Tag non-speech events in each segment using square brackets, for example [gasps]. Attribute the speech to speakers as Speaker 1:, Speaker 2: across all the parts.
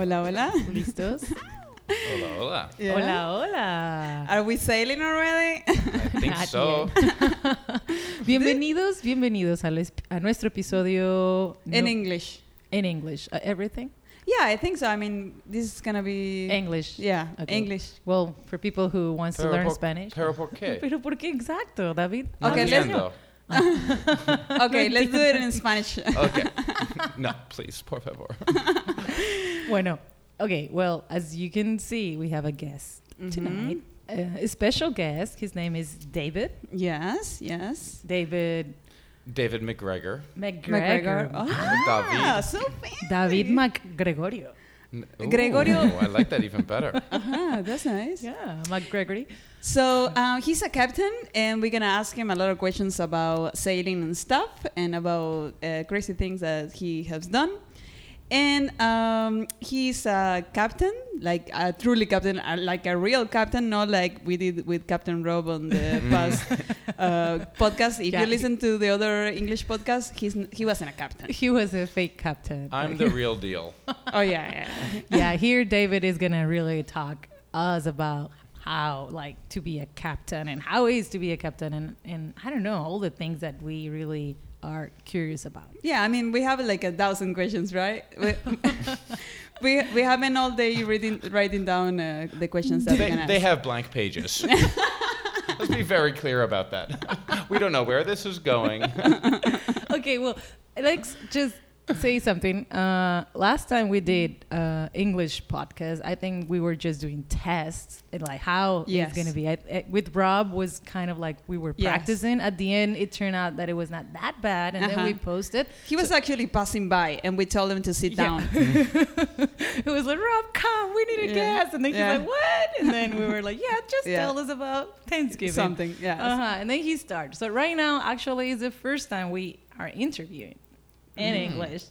Speaker 1: Hola, hola. ¿Listos?
Speaker 2: Hola, hola.
Speaker 3: Yeah.
Speaker 1: Hola, hola.
Speaker 3: Are we sailing already?
Speaker 2: I think
Speaker 1: Not
Speaker 2: so. [laughs]
Speaker 1: Bienvenidos, bienvenidos es- a nuestro episodio
Speaker 3: In
Speaker 1: no-
Speaker 3: English.
Speaker 1: in English. Uh, everything?
Speaker 3: Yeah, I think so. I mean, this is gonna be
Speaker 1: English.
Speaker 3: Yeah,
Speaker 1: Okay.
Speaker 3: English.
Speaker 1: Well, for people who wants to learn
Speaker 2: por-
Speaker 1: Spanish.
Speaker 2: Pero por qué? [laughs]
Speaker 1: Pero ¿por qué exacto, David?
Speaker 2: No
Speaker 3: Okay, let's-. [laughs] Okay, let's do it in Spanish.
Speaker 2: Okay. No, please, por favor.
Speaker 1: Bueno, okay. Well, as you can see, we have a guest
Speaker 3: Mm-hmm.
Speaker 1: tonight. Uh, a special guest. His name is David.
Speaker 3: Yes, yes.
Speaker 1: David
Speaker 2: David McGregor.
Speaker 1: McGregor.
Speaker 3: McGregor. Ah,
Speaker 2: David.
Speaker 3: so fancy.
Speaker 1: David McGregorio.
Speaker 2: N-
Speaker 3: Gregorio.
Speaker 2: Ooh, I like that even better. [laughs]
Speaker 3: Ah, that's nice.
Speaker 1: Yeah, McGregory.
Speaker 3: So uh, he's a captain, and we're gonna ask him a lot of questions about sailing and stuff, and about uh, crazy things that he has done. And um, he's a captain, like a truly captain, uh, like a real captain, not like we did with Captain Rob on the [laughs] past uh, podcast. If
Speaker 1: Yeah.
Speaker 3: you listen to the other English podcast, he's n- he wasn't a captain.
Speaker 1: He was a fake captain.
Speaker 2: I'm the real deal. [laughs]
Speaker 3: oh yeah, yeah.
Speaker 1: yeah, here David is gonna really talk us about how like to be a captain and how it is to be a captain and, and I don't know all the things that we really are curious about.
Speaker 3: Yeah, I mean, we have like a thousand questions, right? We, [laughs] we, we have been all day reading, writing down uh, the questions that we
Speaker 2: They,
Speaker 3: can ask.
Speaker 2: they have blank pages. [laughs] Let's be very clear about that. [laughs] We don't know where this is going.
Speaker 1: okay, well, let's just say something. Uh, last time we did uh, English podcast, I think we were just doing tests and like how
Speaker 3: Yes.
Speaker 1: it's gonna be. I, I- with Rob was kind of like we were
Speaker 3: Yes.
Speaker 1: practicing. At the end, it turned out that it was not that bad, and then
Speaker 3: Uh-huh.
Speaker 1: we posted.
Speaker 3: he was actually passing by, and we told him to sit
Speaker 1: Yeah.
Speaker 3: down. [laughs]
Speaker 1: it was like Rob, come, we need a
Speaker 3: Yeah.
Speaker 1: guest, and then he's
Speaker 3: Yeah.
Speaker 1: like, what? And then we were like, yeah, just tell us about Thanksgiving.
Speaker 3: Something, yeah.
Speaker 1: Uh-huh. And then he started. So right now, actually, is the first time we are interviewing in English.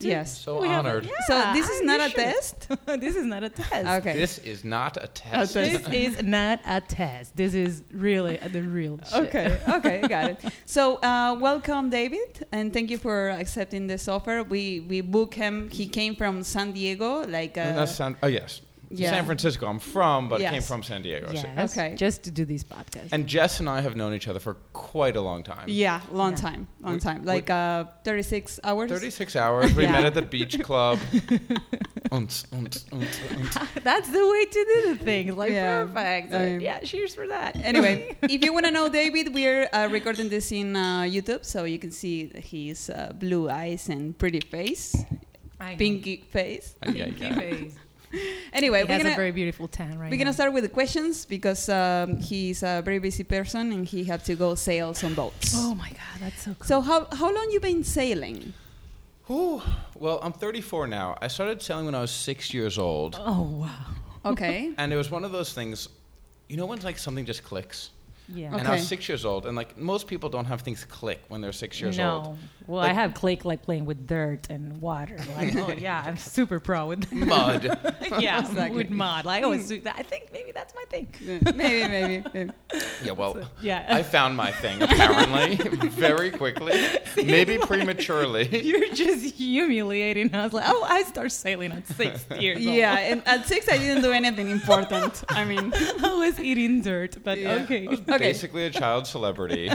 Speaker 3: Yes.
Speaker 2: So
Speaker 1: We have-
Speaker 2: honored.
Speaker 1: yeah,
Speaker 3: So this is
Speaker 1: you
Speaker 3: not a
Speaker 1: should.
Speaker 3: test. [laughs]
Speaker 1: this is not a test.
Speaker 3: Okay.
Speaker 2: This is not a test.
Speaker 3: test.
Speaker 1: This [laughs] is not a test. This is really the real shit.
Speaker 3: Okay. Okay. Got it. So uh, welcome, David, and thank you for accepting this offer. We we booked him. He came from San Diego, like. Uh,
Speaker 2: that's San, oh, yes.
Speaker 3: Yeah.
Speaker 2: San Francisco, I'm from, but came from San Diego. so-
Speaker 1: Yes.
Speaker 3: Okay.
Speaker 1: Just to do these podcasts.
Speaker 2: And Jess and I have known each other for quite a long time.
Speaker 3: yeah, long
Speaker 1: Yeah.
Speaker 3: time, long
Speaker 2: We-
Speaker 3: time,
Speaker 2: we-
Speaker 3: like uh, 36 hours.
Speaker 2: 36 hours. We
Speaker 3: Yeah.
Speaker 2: met at the beach [laughs] club. [laughs] [laughs]
Speaker 1: That's the way to do the things. Like
Speaker 3: Yeah.
Speaker 1: perfect.
Speaker 3: I mean-
Speaker 1: yeah. Cheers for that.
Speaker 3: Anyway, if you want to know David, we're uh, recording this in uh, YouTube, so you can see his uh, blue eyes and pretty face, pinky face.
Speaker 2: Ay, ay,
Speaker 1: Pinky face. [laughs]
Speaker 3: Anyway,
Speaker 1: he
Speaker 3: we're
Speaker 1: has a
Speaker 3: gonna
Speaker 1: very beautiful tan right
Speaker 3: we're
Speaker 1: now.
Speaker 3: gonna start with the questions because um, he's a very busy person and he had to go sail some boats.
Speaker 1: Oh my god, that's so cool.
Speaker 3: So how how long you been sailing?
Speaker 2: Whew. Well, I'm 34 now. I started sailing when I was six years old.
Speaker 1: oh wow.
Speaker 3: Okay. [laughs]
Speaker 2: And it was one of those things, you know, when like something just clicks?
Speaker 1: Yeah.
Speaker 2: And I was six years old, and like most people don't have things click when they're six years
Speaker 1: no.
Speaker 2: old.
Speaker 1: Well, I have Click like playing with dirt and water. [laughs] Like, oh yeah, I'm super pro with that. [laughs]
Speaker 2: Mud.
Speaker 1: yeah, [laughs]
Speaker 3: Exactly.
Speaker 1: with mud. Like, oh, it's, I think maybe that's my thing.
Speaker 3: maybe, maybe, maybe.
Speaker 2: yeah, well,
Speaker 1: Yeah.
Speaker 2: I found my thing apparently very quickly, maybe prematurely.
Speaker 1: You're just humiliating us. Like, oh, I start sailing at six years old.
Speaker 3: Yeah, and at six I didn't do anything important. I mean,
Speaker 1: I was eating dirt, but
Speaker 3: Yeah.
Speaker 1: okay.
Speaker 3: Uh, Okay.
Speaker 2: Basically, a child celebrity.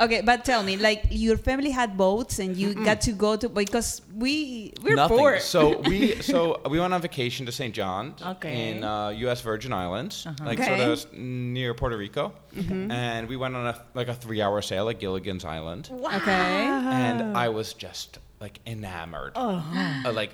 Speaker 3: okay, but tell me, like your family had boats and you got to go to because we we're
Speaker 2: Nothing.
Speaker 3: poor.
Speaker 2: So we so we went on vacation to St. John
Speaker 1: Okay.
Speaker 2: in uh, U.S. Virgin Islands, like
Speaker 3: Okay.
Speaker 2: sort of near Puerto Rico, and we went on a like a three-hour sail at Gilligan's Island,
Speaker 3: okay.
Speaker 2: and I was just like enamored,
Speaker 1: Oh.
Speaker 2: Uh, like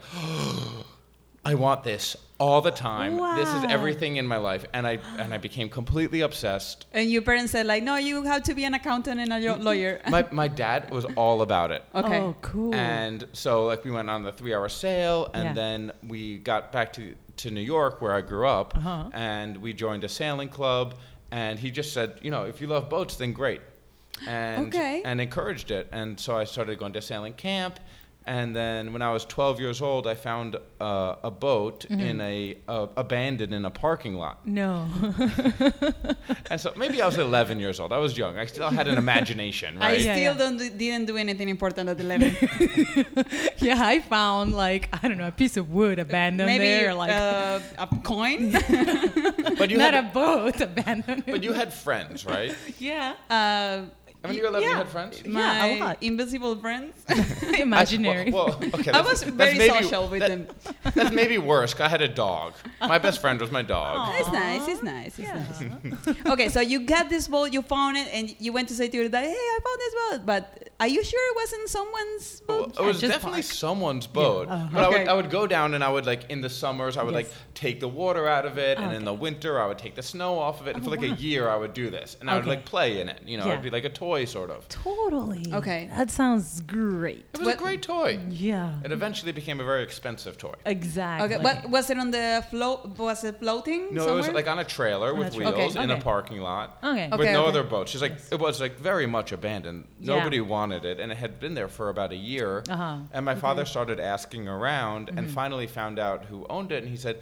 Speaker 2: I want this all the time. This is everything in my life, and I and I became completely obsessed.
Speaker 3: And your parents said like, no, you have to be an accountant and a lawyer. [laughs]
Speaker 2: My my dad was all about it.
Speaker 3: okay.
Speaker 1: Oh, cool.
Speaker 2: And so like we went on the three hour sail and
Speaker 1: Yeah.
Speaker 2: then we got back to, to New York where I grew up
Speaker 1: Uh-huh.
Speaker 2: and we joined a sailing club and he just said, you know, if you love boats then great. And
Speaker 3: Okay.
Speaker 2: and encouraged it. And so I started going to sailing camp and then when I was 12 years old I found uh, a boat
Speaker 1: Mm-hmm.
Speaker 2: in a uh, abandoned in a parking lot.
Speaker 1: no. [laughs]
Speaker 2: And so maybe I was 11 years old. I was young. I still had an imagination,
Speaker 3: I
Speaker 2: right?
Speaker 1: Yeah,
Speaker 3: still
Speaker 1: yeah.
Speaker 3: don't do, didn't do anything important at 11. [laughs]
Speaker 1: yeah, I found like I don't know a piece of wood abandoned
Speaker 3: Maybe
Speaker 1: there, like
Speaker 3: uh, a coin. [laughs]
Speaker 2: but you
Speaker 1: not
Speaker 2: had
Speaker 1: a boat abandoned.
Speaker 2: but you had friends, right?
Speaker 1: yeah,
Speaker 3: uh,
Speaker 2: When you were 11
Speaker 1: Yeah.
Speaker 2: had friends?
Speaker 1: Yeah, a lot.
Speaker 3: invisible friends. [laughs]
Speaker 1: imaginary.
Speaker 2: Well, well, okay,
Speaker 3: I was very
Speaker 2: maybe-
Speaker 3: social with
Speaker 2: that-
Speaker 3: them. [laughs]
Speaker 2: That's maybe worse. I had a dog. My best friend was my dog.
Speaker 3: It's nice. It's nice. It's
Speaker 1: Yeah.
Speaker 3: nice. okay, so you got this boat, you found it, and you went to say to your dad, "Hey, I found this boat." But are you sure it wasn't someone's
Speaker 2: Well,
Speaker 3: boat?
Speaker 2: it was
Speaker 1: just
Speaker 2: definitely
Speaker 1: park.
Speaker 2: someone's boat.
Speaker 1: uh-huh.
Speaker 2: But I, would, I would go down and I would like in the summers I would like take the water out of it, and in the winter I would take the snow off of it. And for like a year I would do this, and I would like play in it. You know,
Speaker 1: Yeah.
Speaker 2: it'd be like a toy sort of.
Speaker 1: totally.
Speaker 3: Okay.
Speaker 1: that sounds great.
Speaker 2: It was
Speaker 3: What-
Speaker 2: a great toy.
Speaker 1: Yeah,
Speaker 2: It eventually became a very expensive toy.
Speaker 1: exactly.
Speaker 3: Okay, but was it on the float? Was it floating?
Speaker 2: No,
Speaker 3: somewhere?
Speaker 2: it was like on a trailer with
Speaker 1: a trailer.
Speaker 2: wheels
Speaker 3: Okay.
Speaker 2: in a parking lot.
Speaker 1: Okay.
Speaker 2: with
Speaker 3: Okay,
Speaker 2: no
Speaker 3: okay.
Speaker 2: other boats. She's like, it was like very much abandoned.
Speaker 1: Yeah.
Speaker 2: Nobody wanted it, and it had been there for about a year.
Speaker 1: Uh-huh.
Speaker 2: And my father started asking around, and
Speaker 1: Mm-hmm.
Speaker 2: finally found out who owned it, and he said.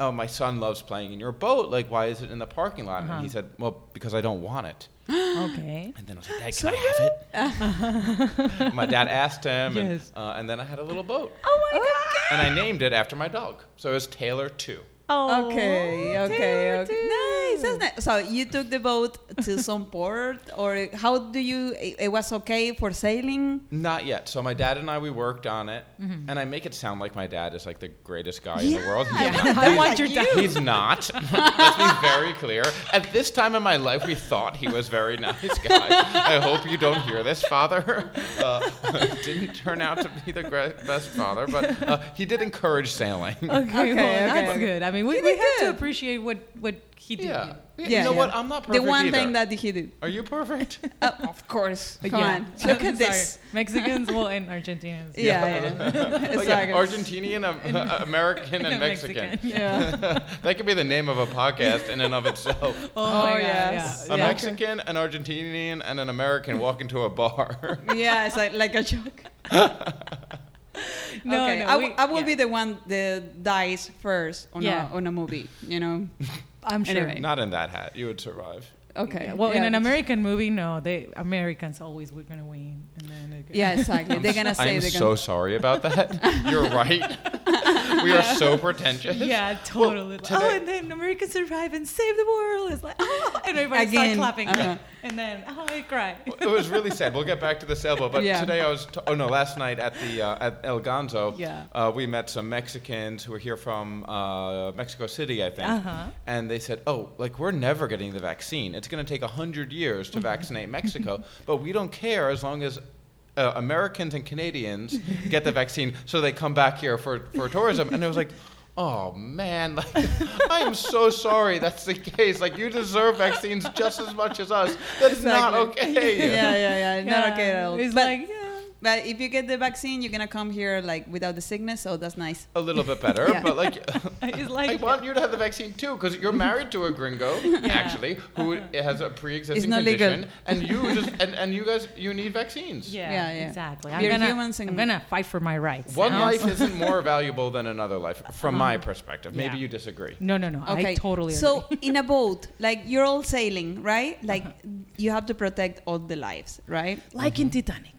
Speaker 2: Oh, my son loves playing in your boat. Like, why is it in the parking lot?
Speaker 1: Uh-huh.
Speaker 2: And he said, "Well, because I don't want it." [gasps]
Speaker 1: okay.
Speaker 2: And then I was like, "Dad, can I have it?" my dad asked him, and, uh, and then I had a little boat,
Speaker 1: Oh my god.
Speaker 2: and I named it after my dog. So it was Taylor Two.
Speaker 1: Oh,
Speaker 3: Okay, okay,
Speaker 1: Taylor
Speaker 3: okay.
Speaker 1: too.
Speaker 3: Nice, that's nice. So you took the boat to [laughs] some port, or how do you? It, it was okay for sailing.
Speaker 2: Not yet. So my dad and I we worked on it,
Speaker 1: Mm-hmm.
Speaker 2: and I make it sound like my dad is like the greatest guy in the world. He's
Speaker 3: Yeah.
Speaker 2: not.
Speaker 1: I want your dad.
Speaker 2: He's not. [laughs] Let's be very clear. At this time in my life, we thought he was very nice guy. [laughs] I hope you don't hear this, father. Uh, didn't turn out to be the best father, but uh, he did encourage sailing.
Speaker 1: Okay,
Speaker 3: Okay,
Speaker 1: well,
Speaker 3: okay,
Speaker 1: that's
Speaker 3: okay.
Speaker 1: good. I mean, we, we
Speaker 3: did
Speaker 1: have to appreciate what what he did.
Speaker 2: Yeah.
Speaker 3: Yeah,
Speaker 2: you know
Speaker 3: yeah.
Speaker 2: what? I'm not perfect.
Speaker 3: The one
Speaker 2: either.
Speaker 3: thing that he did.
Speaker 2: Are you perfect? [laughs]
Speaker 3: Uh, of course. Come
Speaker 1: Yeah.
Speaker 3: on, [laughs] look at this.
Speaker 1: Mexicans, well, and Argentinians.
Speaker 3: Yeah, yeah. [laughs] It's like-
Speaker 2: Argentinian, um, American, and Mexican.
Speaker 1: Yeah.
Speaker 2: that could be the name of a podcast in and of itself.
Speaker 1: Oh,
Speaker 3: Oh,
Speaker 1: my God,
Speaker 3: yes.
Speaker 2: A Mexican, an Argentinian, and an American walk into a bar.
Speaker 3: yeah, it's like like a joke. [laughs]
Speaker 1: No,
Speaker 3: okay,
Speaker 1: no,
Speaker 3: I, w-
Speaker 1: we-
Speaker 3: I will
Speaker 1: yeah.
Speaker 3: be the one that dies first on
Speaker 1: Yeah.
Speaker 3: a on a movie. You know. [laughs]
Speaker 1: I'm sure.
Speaker 3: Anyway.
Speaker 2: Not in that hat. You would survive.
Speaker 3: Okay.
Speaker 1: Yeah, Well, in an American movie, no, they Americans always we're gonna win, and then gonna-
Speaker 3: Yeah, exactly. They're [laughs] gonna say
Speaker 2: I'm
Speaker 3: they're
Speaker 2: so
Speaker 3: gonna.
Speaker 2: sorry about that. You're right. we are so pretentious.
Speaker 1: Yeah, totally.
Speaker 2: today-
Speaker 1: oh, and then Americans survive and save the world. It's like, oh, and everybody
Speaker 3: Again,
Speaker 1: start clapping,
Speaker 3: uh-huh.
Speaker 1: And then oh, I cry.
Speaker 2: It was really sad. We'll get back to the sailboat, but
Speaker 3: Yeah.
Speaker 2: today I was. T- oh no, last night at the uh, at El Ganzo,
Speaker 1: Yeah.
Speaker 2: uh, we met some Mexicans who were here from uh, Mexico City, I think,
Speaker 1: Uh-huh.
Speaker 2: and they said, "Oh, like we're never getting the vaccine. It's going to take a hundred years to vaccinate Mexico, [laughs] but we don't care as long as." Uh, Americans and Canadians get the vaccine, so they come back here for, for tourism. And it was like, oh man, [laughs] like, I am so sorry that's the case. Like, you deserve vaccines just as much as us. That's not okay. [laughs]
Speaker 3: Yeah, yeah, yeah. Not okay at all.
Speaker 1: It's
Speaker 3: But,
Speaker 1: like, yeah.
Speaker 3: But if you get the vaccine, you're gonna come here like without the sickness, so that's nice.
Speaker 2: A little bit better, [laughs]
Speaker 3: Yeah.
Speaker 2: but like, [laughs]
Speaker 1: It's like [laughs]
Speaker 2: I want you to have the vaccine too, because you're married to a gringo, actually, who has a pre-existing
Speaker 3: It's not legal.
Speaker 2: condition, and you just and, and you guys you need vaccines.
Speaker 1: Yeah,
Speaker 3: Yeah, yeah.
Speaker 1: exactly.
Speaker 3: We're
Speaker 1: I'm gonna,
Speaker 3: humans and-
Speaker 1: I'm gonna fight for my rights.
Speaker 2: One life isn't more valuable than another life, from my uh-huh. perspective. Maybe
Speaker 1: Yeah.
Speaker 2: you disagree.
Speaker 1: No, no, no.
Speaker 3: Okay.
Speaker 1: I totally
Speaker 3: So
Speaker 1: agree.
Speaker 3: in a boat, like you're all sailing, right? Like uh-huh. you have to protect all the lives, right?
Speaker 1: like in mm-hmm. Titanic.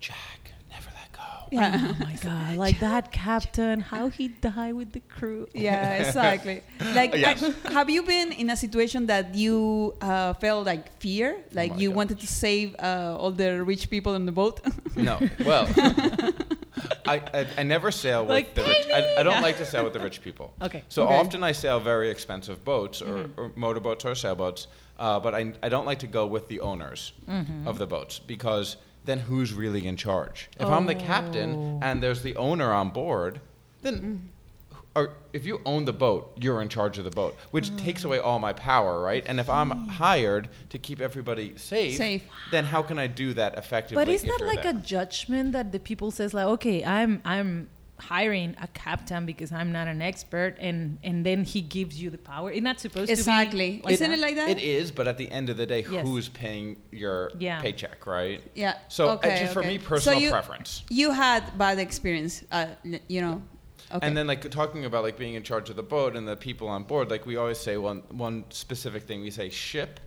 Speaker 2: Jack, never let go. [laughs]
Speaker 3: Yeah.
Speaker 1: Oh my god! Like that captain, how he died with the crew.
Speaker 3: Yeah, [laughs] exactly. Like,
Speaker 2: Yes.
Speaker 3: have you been in a situation that you uh, felt like fear, like
Speaker 2: my
Speaker 3: you
Speaker 2: gosh.
Speaker 3: wanted to save uh, all the rich people on the boat?
Speaker 2: No. Well, [laughs] I, I I never sail with
Speaker 1: Like,
Speaker 2: the rich. I, I don't like to sail with the rich people.
Speaker 1: Okay.
Speaker 2: So
Speaker 3: Okay.
Speaker 2: often I sail very expensive boats or,
Speaker 1: Mm-hmm.
Speaker 2: or motorboats or sailboats, uh, but I, I don't like to go with the owners
Speaker 1: Mm-hmm.
Speaker 2: of the boats because then who's really in charge? If I'm the captain
Speaker 1: Oh.
Speaker 2: and there's the owner on board, then mm-hmm. or if you own the boat, you're in charge of the boat, which oh. takes away all my power, right? And if I'm hired to keep everybody safe,
Speaker 3: Safe.
Speaker 2: then how can I do that effectively?
Speaker 1: But is
Speaker 2: if
Speaker 1: that like
Speaker 2: there?
Speaker 1: a judgment that the people says like, okay, I'm I'm hiring a captain because I'm not an expert, and and then he gives you the power. It's not supposed
Speaker 3: Exactly.
Speaker 1: to be.
Speaker 3: Isn't it like that?
Speaker 2: It is, but at the end of the day,
Speaker 1: Yes.
Speaker 2: who's paying your
Speaker 1: Yeah.
Speaker 2: paycheck, right?
Speaker 3: Yeah.
Speaker 2: So uh,
Speaker 3: okay,
Speaker 2: just for me, personal
Speaker 3: so you,
Speaker 2: preference.
Speaker 3: You had bad experience, uh, you know. Okay.
Speaker 2: And then like talking about like being in charge of the boat and the people on board, like we always say one one specific thing. We say ship,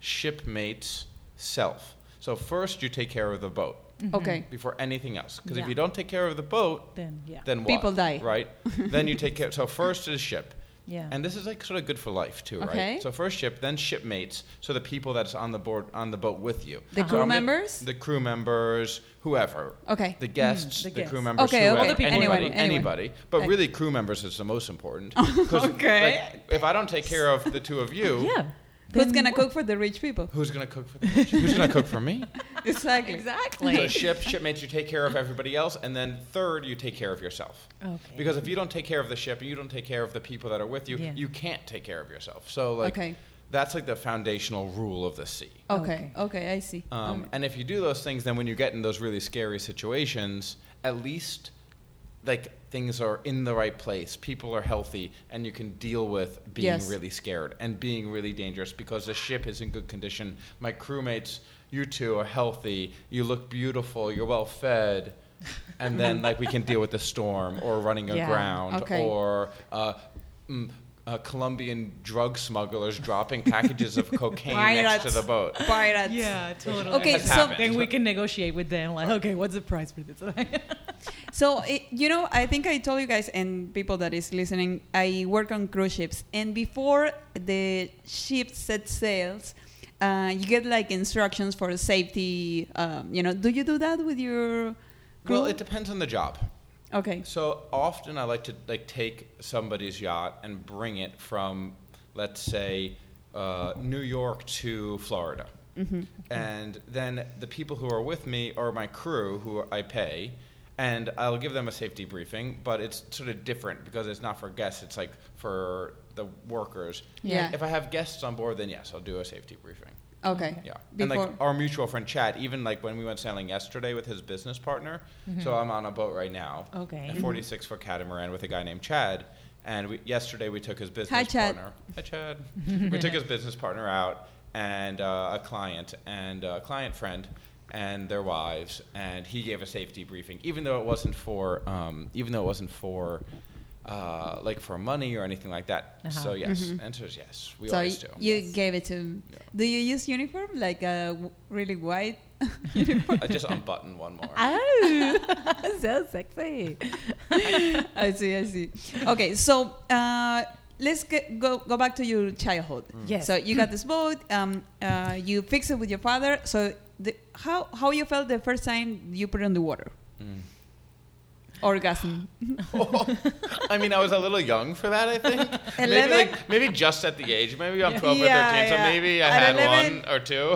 Speaker 2: shipmates, self. So first you take care of the boat Mm-hmm.
Speaker 3: okay. Mm-hmm.
Speaker 2: before anything else. Because if
Speaker 1: Yeah.
Speaker 2: you don't take care of the boat,
Speaker 1: Then yeah,
Speaker 2: then what?
Speaker 3: People die.
Speaker 2: Right? [laughs] then you take care. So first is ship.
Speaker 1: yeah.
Speaker 2: And this is like sort of good for life too,
Speaker 3: Okay.
Speaker 2: right? So first ship, then shipmates. So the people that's on the board on the boat with you.
Speaker 3: The
Speaker 2: So
Speaker 3: crew
Speaker 2: I'm gonna-
Speaker 3: members?
Speaker 2: The crew members, whoever.
Speaker 3: Okay.
Speaker 2: The guests, mm,
Speaker 1: the
Speaker 2: the, crew
Speaker 1: guests.
Speaker 2: members,
Speaker 3: Okay,
Speaker 2: whoever,
Speaker 3: okay. All the people.
Speaker 2: anybody,
Speaker 3: Anyone, anyone.
Speaker 2: anybody. But
Speaker 3: Okay.
Speaker 2: really, crew members is the most important. [laughs] 'Cause,
Speaker 3: Okay.
Speaker 2: like, if I don't take care of the two of you, [laughs]
Speaker 1: yeah.
Speaker 3: Who's gonna
Speaker 1: what-
Speaker 3: cook for the rich people?
Speaker 2: who's gonna cook for the [laughs] rich? Who's gonna cook for me?
Speaker 3: Exactly.
Speaker 1: Exactly.
Speaker 2: So ship, shipmates, you take care of everybody else, and then third, you take care of yourself.
Speaker 1: Okay.
Speaker 2: Because if you don't take care of the ship and you don't take care of the people that are with you,
Speaker 1: Yeah.
Speaker 2: you can't take care of yourself. So like
Speaker 3: Okay.
Speaker 2: that's like the foundational rule of the sea.
Speaker 3: Okay. Okay. I see.
Speaker 2: Um, and if you do those things, then when you get in those really scary situations, at least like things are in the right place, people are healthy, and you can deal with being
Speaker 3: Yes.
Speaker 2: really scared and being really dangerous because the ship is in good condition. My crewmates, you two are healthy, you look beautiful, you're well fed. And then, like, we can deal with the storm or running [laughs]
Speaker 1: Yeah.
Speaker 2: aground
Speaker 3: Okay.
Speaker 2: or uh, mm, uh, Colombian drug smugglers dropping [laughs] packages of cocaine next to the boat.
Speaker 3: Pirates.
Speaker 1: yeah, totally.
Speaker 3: Okay,
Speaker 2: Has
Speaker 3: so-
Speaker 2: happened.
Speaker 1: then we can negotiate with them. Like, okay, what's the price for this? [laughs]
Speaker 3: So it, you know, I think I told you guys and people that is listening, I work on cruise ships, and before the ship set sails, uh, you get like instructions for safety. Um, you know, do you do that with your crew?
Speaker 2: Well, it depends on the job.
Speaker 3: Okay.
Speaker 2: So often I like to like take somebody's yacht and bring it from, let's say, uh, New York to Florida,
Speaker 3: hmm
Speaker 2: and then the people who are with me are my crew who I pay, and I'll give them a safety briefing. But it's sort of different because it's not for guests; it's like for the workers.
Speaker 3: Yeah.
Speaker 2: If I have guests on board, then yes, I'll do a safety briefing.
Speaker 3: Okay.
Speaker 2: Yeah, and like our mutual friend Chad, even like when we went sailing yesterday with his business partner. So I'm on a boat right now,
Speaker 1: Okay.
Speaker 2: a 46 foot catamaran with a guy named Chad. And we, yesterday we took his business
Speaker 3: Hi, Chad.
Speaker 2: partner. Hi, Chad. [laughs] we took his business partner out and uh, a client and a client friend and their wives, and he gave a safety briefing, even though it wasn't for, um, even though it wasn't for. Uh, like for money or anything like that.
Speaker 1: Uh-huh.
Speaker 2: So yes,
Speaker 3: Mhm.
Speaker 2: answer is yes. We
Speaker 3: so
Speaker 2: always
Speaker 3: y-
Speaker 2: do.
Speaker 3: you
Speaker 1: Yes.
Speaker 3: gave it to. him.
Speaker 2: Yeah.
Speaker 3: Do you use uniform like a w- really white? uniform? [laughs] [laughs]
Speaker 2: I just unbutton one more. [laughs]
Speaker 1: oh, so sexy.
Speaker 3: I see. I see. Okay, so uh, let's get, go go back to your childhood.
Speaker 1: Yes.
Speaker 3: So you got this boat. Um, uh, you fix it with your father. So the, how how you felt the first time you put it on the water?
Speaker 2: Mm.
Speaker 3: Orgasm. [laughs]
Speaker 2: I mean, I was a little young for that. I think [laughs] maybe, like, maybe just at the age. Maybe I'm 12
Speaker 3: Yeah,
Speaker 2: or 13, so maybe I
Speaker 3: At
Speaker 2: had
Speaker 3: 11?
Speaker 2: one or two.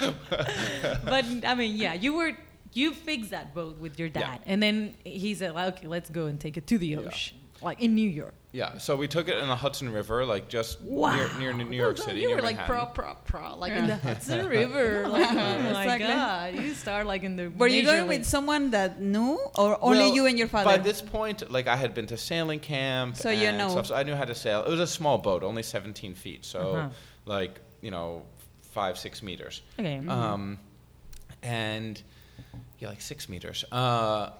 Speaker 2: [laughs]
Speaker 1: but I mean, yeah, you were you fixed that boat with your dad,
Speaker 2: Yeah.
Speaker 1: and then he said, like, "Okay, let's go and take it to the ocean, like in New York."
Speaker 2: yeah, so we took it in the Hudson River, like just
Speaker 1: Wow,
Speaker 2: near, near New York City.
Speaker 1: You were like pro, pro, pro, like in the [laughs] Hudson River. [laughs] Like, oh my
Speaker 3: Exactly.
Speaker 1: god, you start like in the.
Speaker 3: Were you
Speaker 1: major
Speaker 3: going with someone that knew, or only
Speaker 2: Well,
Speaker 3: you and your father?
Speaker 2: By this point, like I had been to sailing camp,
Speaker 3: So you know.
Speaker 2: stuff, so I knew how to sail. It was a small boat, only 17 feet, so
Speaker 1: Uh-huh.
Speaker 2: like you know, five six meters.
Speaker 1: Okay.
Speaker 2: Um, and yeah, like six meters. Uh,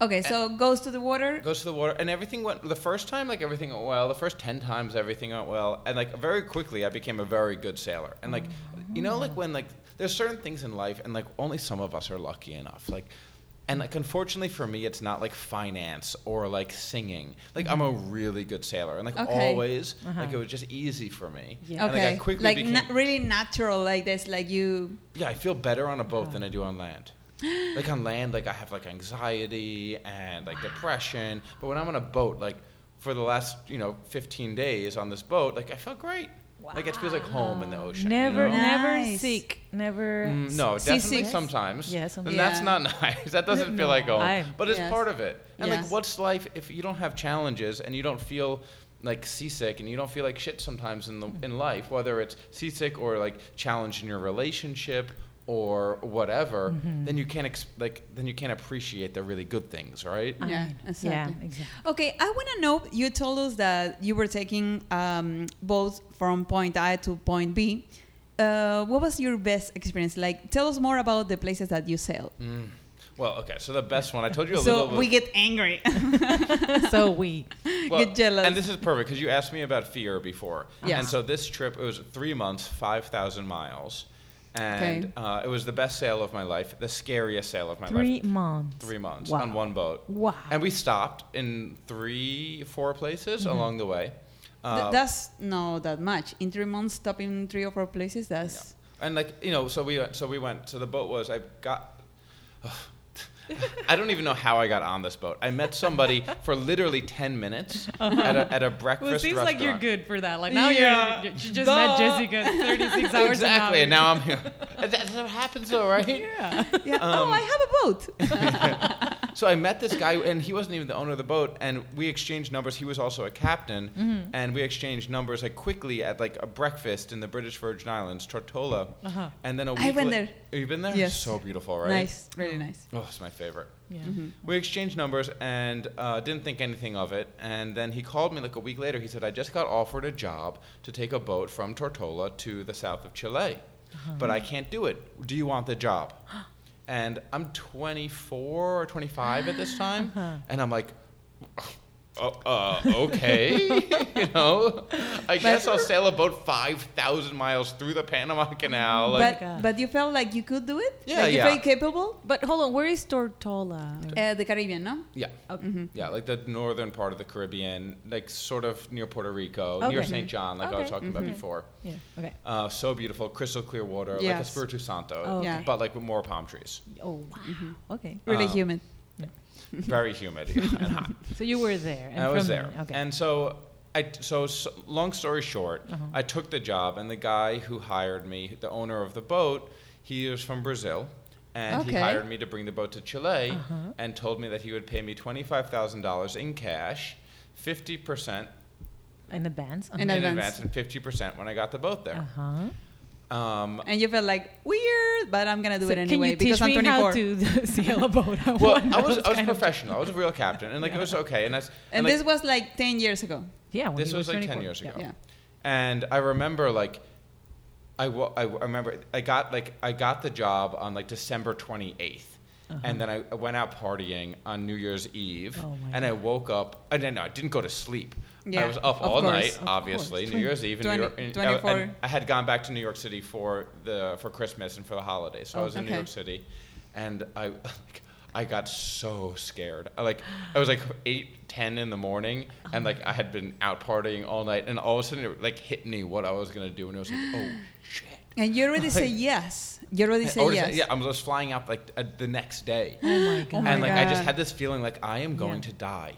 Speaker 3: okay, so goes to the water.
Speaker 2: goes to the water and everything went the first time like everything went well the first 10 times everything went well and like very quickly i became a very good sailor and like you know like when like there's certain things in life and like only some of us are lucky enough like and like unfortunately for me it's not like finance or like singing like i'm a really good sailor and like
Speaker 3: Okay.
Speaker 2: always
Speaker 1: Uh-huh.
Speaker 2: like it was just easy for me
Speaker 1: Yeah.
Speaker 2: and, like, I
Speaker 3: Okay,
Speaker 2: quickly
Speaker 3: like
Speaker 2: became,
Speaker 3: na- really natural, like this, like you.
Speaker 2: yeah, I feel better on a boat than I do on land. Like on land, like I have like anxiety and like depression, but when I'm on a boat, like for the last you know 15 days on this boat, like I felt great. Like it feels like home in the ocean.
Speaker 1: Never,
Speaker 2: You know?
Speaker 1: never
Speaker 3: Nice.
Speaker 1: sick. Never.
Speaker 2: Mm, no,
Speaker 3: Seasick.
Speaker 2: definitely sometimes.
Speaker 1: Yeah,
Speaker 2: And
Speaker 1: sometimes.
Speaker 2: that's
Speaker 3: Yeah.
Speaker 2: not [laughs] nice. That doesn't feel like home.
Speaker 1: I-
Speaker 2: but it's
Speaker 3: Yes.
Speaker 2: part of it. And
Speaker 3: Yes.
Speaker 2: like, what's life if you don't have challenges and you don't feel like seasick and you don't feel like shit sometimes in the in life, whether it's seasick or like challenge in your relationship or whatever,
Speaker 1: Mm-hmm.
Speaker 2: then you can't ex- like then you can't appreciate the really good things, right?
Speaker 3: Yeah,
Speaker 1: Yeah,
Speaker 3: exactly.
Speaker 1: exactly.
Speaker 3: Okay, I want to know. You told us that you were taking um, boats from point A to point B. Uh, what was your best experience? Like, tell us more about the places that you sailed.
Speaker 2: Mm. Well, okay. So the best one I told you a little
Speaker 3: So we get angry, [laughs]
Speaker 1: so we. [laughs]
Speaker 2: Well,
Speaker 3: get jealous.
Speaker 2: And this is perfect because you asked me about fear before.
Speaker 3: Yes.
Speaker 2: And so this trip, it was three months, 5,000 miles. And
Speaker 3: Okay.
Speaker 2: uh, it was the best sail of my life, the scariest sail of my
Speaker 1: Three
Speaker 2: life.
Speaker 1: months.
Speaker 2: Three months
Speaker 1: Wow.
Speaker 2: on one boat.
Speaker 1: Wow.
Speaker 2: And we stopped in three, four places along the way.
Speaker 3: Th-
Speaker 2: Uh,
Speaker 3: that's not that much. In three months, stop in three or four places. That's
Speaker 2: and like you know, so we so we went. So the boat was I got. I don't even know how I got on this boat. I met somebody for literally ten minutes at a, at a breakfast
Speaker 1: Well, it seems like you're good for that. Like now
Speaker 3: Yeah.
Speaker 1: you're, you just
Speaker 3: Duh.
Speaker 1: met Jessica 36 hours
Speaker 2: exactly, and
Speaker 1: now.
Speaker 2: now I'm here. [laughs] That's what happens, though, right?
Speaker 1: yeah.
Speaker 3: yeah. oh,
Speaker 2: Um,
Speaker 3: I have a boat. [laughs]
Speaker 2: So I met this guy, and he wasn't even the owner of the boat, and we exchanged numbers. He was also a captain,
Speaker 1: Mm-hmm.
Speaker 2: and we exchanged numbers like quickly at like a breakfast in the British Virgin Islands, Tortola,
Speaker 1: Uh-huh.
Speaker 2: and then a week.
Speaker 3: I went
Speaker 2: la-
Speaker 3: there.
Speaker 2: Have you been there?
Speaker 3: Yes.
Speaker 2: So beautiful, right?
Speaker 3: Nice, really nice.
Speaker 2: Oh, it's my favorite.
Speaker 1: Yeah.
Speaker 3: Mm-hmm.
Speaker 2: We exchanged numbers and uh, didn't think anything of it. And then he called me like a week later. He said, I just got offered a job to take a boat from Tortola to the south of Chile, but I can't do it. Do you want the job? [gasps] And I'm 24 or 25 at this [gasps] time. Uh-huh. And I'm like, oh, uh, okay. [laughs] you know, I guess I'll sail a boat 5,000 miles through the Panama Canal. Like,
Speaker 3: but but you felt like you could do it.
Speaker 2: Yeah,
Speaker 3: like you
Speaker 2: yeah.
Speaker 3: felt capable.
Speaker 1: But hold on, where is Tortola?
Speaker 3: Uh, the Caribbean, no?
Speaker 2: yeah.
Speaker 3: Mm-hmm.
Speaker 2: Yeah, like the northern part of the Caribbean, like sort of near Puerto Rico,
Speaker 1: Okay.
Speaker 2: near St. John, like I was
Speaker 1: Okay.
Speaker 2: talking about before.
Speaker 1: Yeah. Okay.
Speaker 2: Uh, so beautiful, crystal clear water, like a
Speaker 3: Yes.
Speaker 2: Spiritu Santo,
Speaker 1: Oh,
Speaker 3: okay.
Speaker 2: But like with more palm trees.
Speaker 1: Oh wow. Okay.
Speaker 3: Really
Speaker 2: Um,
Speaker 3: humid. [laughs]
Speaker 2: Very humid and hot. [laughs]
Speaker 1: So you were there. And
Speaker 2: And I was there.
Speaker 1: Okay.
Speaker 2: And so, I, so, s long story short,
Speaker 1: Uh-huh.
Speaker 2: I took the job, and the guy who hired me, the owner of the boat, he is from Brazil. And he hired me to bring the boat to Chile
Speaker 1: Uh-huh.
Speaker 2: and told me that he would pay me $25,000 in cash, 50%
Speaker 1: in advance.
Speaker 3: In
Speaker 2: in
Speaker 3: advance.
Speaker 2: advance and 50% when I got the boat there.
Speaker 1: Uh huh.
Speaker 2: Um,
Speaker 3: And you felt like weird, but I'm gonna do
Speaker 1: So
Speaker 3: it
Speaker 1: can
Speaker 3: anyway
Speaker 1: you
Speaker 3: because
Speaker 1: teach
Speaker 3: I'm
Speaker 1: me how
Speaker 3: 24.
Speaker 1: to [laughs] sail a boat? I
Speaker 2: well, I was I was
Speaker 1: kind
Speaker 2: professional. I was a real captain, and like it was okay. And, I, s-
Speaker 3: and
Speaker 2: like,
Speaker 3: this was like 10 years ago.
Speaker 1: Yeah. When
Speaker 2: this
Speaker 1: he
Speaker 2: was like 10 years ago.
Speaker 3: Yeah.
Speaker 2: And I remember like I, wa- I w- I remember I got like I got the job on like December 28th.
Speaker 1: Uh-huh.
Speaker 2: And then I I went out partying on New Year's Eve,
Speaker 1: Oh my
Speaker 2: and I woke up. I didn't. I didn't go to sleep.
Speaker 3: Yeah,
Speaker 2: I was up all
Speaker 3: course,
Speaker 2: night, obviously.
Speaker 1: course.
Speaker 2: New Year's Eve in New York. and-
Speaker 3: 24.
Speaker 2: and I had gone back to New York City for the for Christmas and for the holidays, so I
Speaker 1: Oh,
Speaker 2: was in New. York City, and I [laughs] I got so scared. I like I was like eight, ten in the morning, and uh-huh. like I had been out partying all night, and all of a sudden it like hit me what I was gonna do, and it was like, oh.
Speaker 3: And you already say yes. You already
Speaker 2: I
Speaker 3: say yes.
Speaker 2: said- yeah, I was flying out like uh, the next day,
Speaker 1: Oh my god.
Speaker 2: and like I just had this feeling like I am going
Speaker 1: Yeah.
Speaker 2: to die.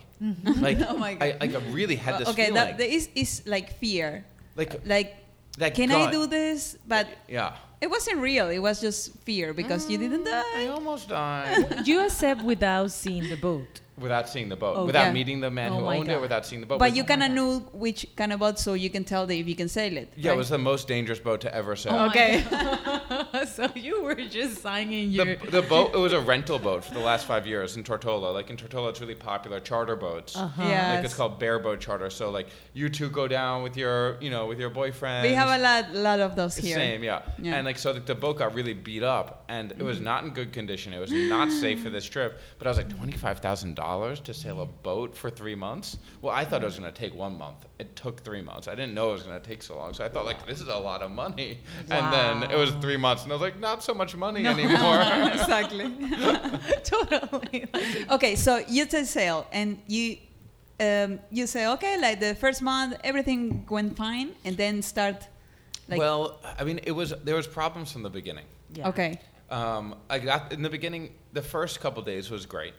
Speaker 2: Like [laughs]
Speaker 3: Oh my
Speaker 2: I
Speaker 3: God.
Speaker 2: like I really had this
Speaker 3: okay,
Speaker 2: feeling.
Speaker 3: that, that is, is like fear.
Speaker 2: like
Speaker 3: Like,
Speaker 2: that
Speaker 3: can I do this? But
Speaker 2: Yeah.
Speaker 3: it wasn't real. It was just fear because you didn't die.
Speaker 2: I almost died
Speaker 1: you accept without seeing the boat.
Speaker 2: Without seeing the boat,
Speaker 1: Oh,
Speaker 2: without
Speaker 3: yeah.
Speaker 2: meeting the man
Speaker 1: Oh
Speaker 2: who
Speaker 1: my
Speaker 2: owned it, without seeing the boat.
Speaker 3: But you
Speaker 2: was-
Speaker 3: kind of knew which kind of boat, so you can tell that if you can sail it.
Speaker 2: Yeah, it was the most dangerous boat to ever sail.
Speaker 1: Oh
Speaker 3: Okay. [laughs]
Speaker 1: so you were just signing your.
Speaker 2: The, the boat it was a rental boat for the last five years in Tortola. Like in Tortola, it's really popular charter boats.
Speaker 1: Uh-huh.
Speaker 3: Yeah.
Speaker 2: Like it's called bareboat charter. So like you two go down with your you know with your boyfriend.
Speaker 3: we have a lot, lot of those here.
Speaker 2: Same, yeah.
Speaker 3: Yeah.
Speaker 2: And like so, the, the boat got really beat up, and it was not in good condition. It was not safe for this trip. But I was like, twenty five thousand dollars to sail a boat for three months. Well, I thought it was going to take one month. It took three months. I didn't know it was going to take so long. So I thought like, this is a lot of money. And then it was three months, and I was like, not so much money anymore. [laughs]
Speaker 3: exactly. [laughs]
Speaker 1: totally.
Speaker 3: Okay, so you take sail and you um, you say okay, like the first month everything went fine, and then start like
Speaker 2: well, I mean, it was there was problems from the beginning.
Speaker 1: yeah.
Speaker 3: okay,
Speaker 2: Um, I got in the beginning. The first couple days was great.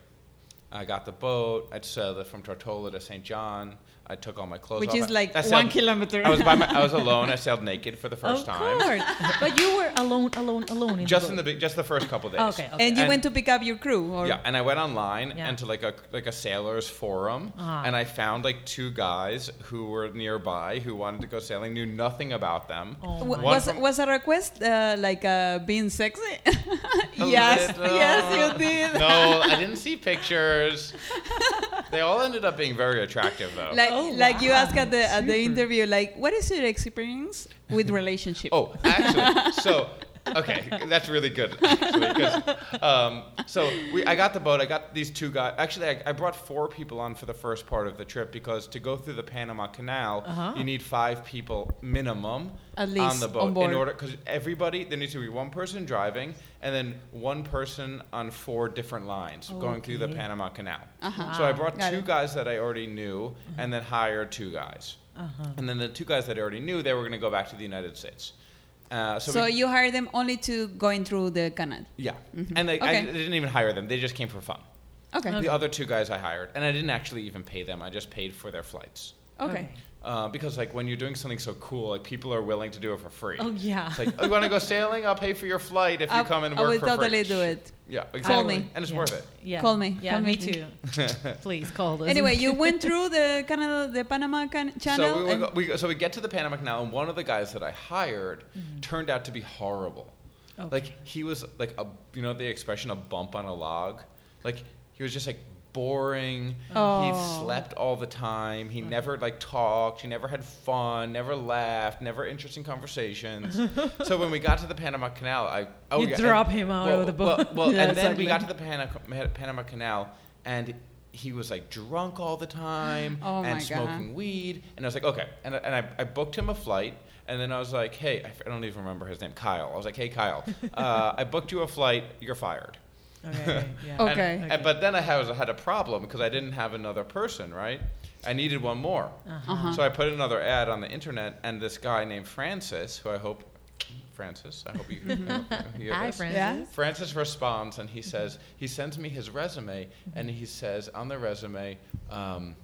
Speaker 2: I got the boat. I sailed it from Tortola to St. John. I took all my clothes
Speaker 3: Which
Speaker 2: off.
Speaker 3: is like
Speaker 2: I
Speaker 3: one
Speaker 2: sailed-
Speaker 3: kilometer.
Speaker 2: I was by my, I was [laughs] alone. I sailed naked for the first
Speaker 1: of
Speaker 2: time.
Speaker 1: course. but you were alone, alone, alone. In
Speaker 2: Just
Speaker 1: the
Speaker 2: in the just the first couple days.
Speaker 1: Okay, okay.
Speaker 3: and you
Speaker 2: And-
Speaker 3: went to pick up your crew, or
Speaker 2: Yeah, and I went online
Speaker 1: Yeah.
Speaker 2: and to like a like a sailors forum,
Speaker 1: Ah.
Speaker 2: and I found like two guys who were nearby who wanted to go sailing, knew nothing about them.
Speaker 1: Oh
Speaker 2: One
Speaker 3: was
Speaker 2: from-
Speaker 3: was a request uh, like uh, being sexy? [laughs] Yes,
Speaker 2: little.
Speaker 3: yes, you did.
Speaker 2: No, I didn't see [laughs] pictures. they all ended up being very attractive though.
Speaker 3: Like
Speaker 1: Oh,
Speaker 3: like you ask at the at the interview, like, what is your experience with relationship?
Speaker 2: Oh, actually, so okay, that's really good. Actually, um, so we, I got the boat. I got these two guys. Actually, I, I brought four people on for the first part of the trip because to go through the Panama Canal,
Speaker 1: Uh-huh.
Speaker 2: you need five people minimum
Speaker 3: At
Speaker 2: on the boat
Speaker 3: on
Speaker 2: in order because everybody there needs to be one person driving and then one person on four different lines going through the Panama Canal.
Speaker 3: Uh-huh.
Speaker 2: So I brought
Speaker 3: Got
Speaker 2: two
Speaker 3: it.
Speaker 2: guys that I already knew and then hired two guys.
Speaker 1: Uh-huh.
Speaker 2: And then the two guys that I already knew, they were going to go back to the United States. Uh, so
Speaker 3: So
Speaker 2: we-
Speaker 3: you hired them only to going through the canal.
Speaker 2: yeah, and they, I,
Speaker 3: Okay.
Speaker 2: I didn't even hire them; they just came for fun.
Speaker 3: Okay.
Speaker 1: Okay.
Speaker 2: The other two guys I hired, and I didn't actually even pay them; I just paid for their flights.
Speaker 3: Okay.
Speaker 2: Uh, because like when you're doing something so cool, like people are willing to do it for free.
Speaker 1: Oh yeah.
Speaker 2: It's like, oh, you want to go sailing? I'll pay for your flight if you
Speaker 3: I,
Speaker 2: come and work
Speaker 3: I
Speaker 2: work
Speaker 3: will
Speaker 2: for
Speaker 3: totally
Speaker 2: free.
Speaker 3: do it.
Speaker 2: Yeah, exactly.
Speaker 3: Call me.
Speaker 2: and it's
Speaker 1: Yeah.
Speaker 2: worth it.
Speaker 1: yeah.
Speaker 3: Call me,
Speaker 1: Yeah,
Speaker 3: call
Speaker 1: me
Speaker 3: me.
Speaker 1: too. [laughs] Please call us.
Speaker 3: Anyway, you went [laughs] through the Canada, the Panama can- Channel.
Speaker 2: So we,
Speaker 3: and-
Speaker 2: would go- we, so we get to the Panama Canal, and one of the guys that I hired turned out to be horrible.
Speaker 1: Mm-hmm. Okay.
Speaker 2: Like he was like a, you know, the expression "a bump on a log." Like he was just like boring.
Speaker 3: Oh.
Speaker 2: He slept all the time. He never like talked. He never had fun. Never laughed. Never interesting conversations. [laughs] so when we got to the Panama Canal, I oh
Speaker 1: You
Speaker 2: yeah,
Speaker 1: drop
Speaker 2: and-
Speaker 1: him out
Speaker 2: well,
Speaker 1: of the boat.
Speaker 2: Well,
Speaker 3: Yeah,
Speaker 2: and then we got to the Pana- Panama Canal, and he was like drunk all the time [gasps]
Speaker 3: Oh my
Speaker 2: and
Speaker 3: God.
Speaker 2: smoking weed. And I was like, okay. And, and I, I booked him a flight. And then I was like, hey, I don't even remember his name, Kyle. I was like, hey, Kyle, [laughs] uh, I booked you a flight. You're fired.
Speaker 1: Okay. Yeah.
Speaker 3: Oh.
Speaker 2: And-
Speaker 3: Okay.
Speaker 2: and- but then I had, had a problem because I didn't have another person, right? I needed one more.
Speaker 3: Uh-huh.
Speaker 2: So I put another ad on the internet, and this guy named Francis, who I hope, Francis, I hope you, I hope you [laughs] hear
Speaker 1: Hi,
Speaker 2: this.
Speaker 1: Francis.
Speaker 3: Yeah.
Speaker 2: Francis responds and he says, he sends me his resume and he says on the resume, um,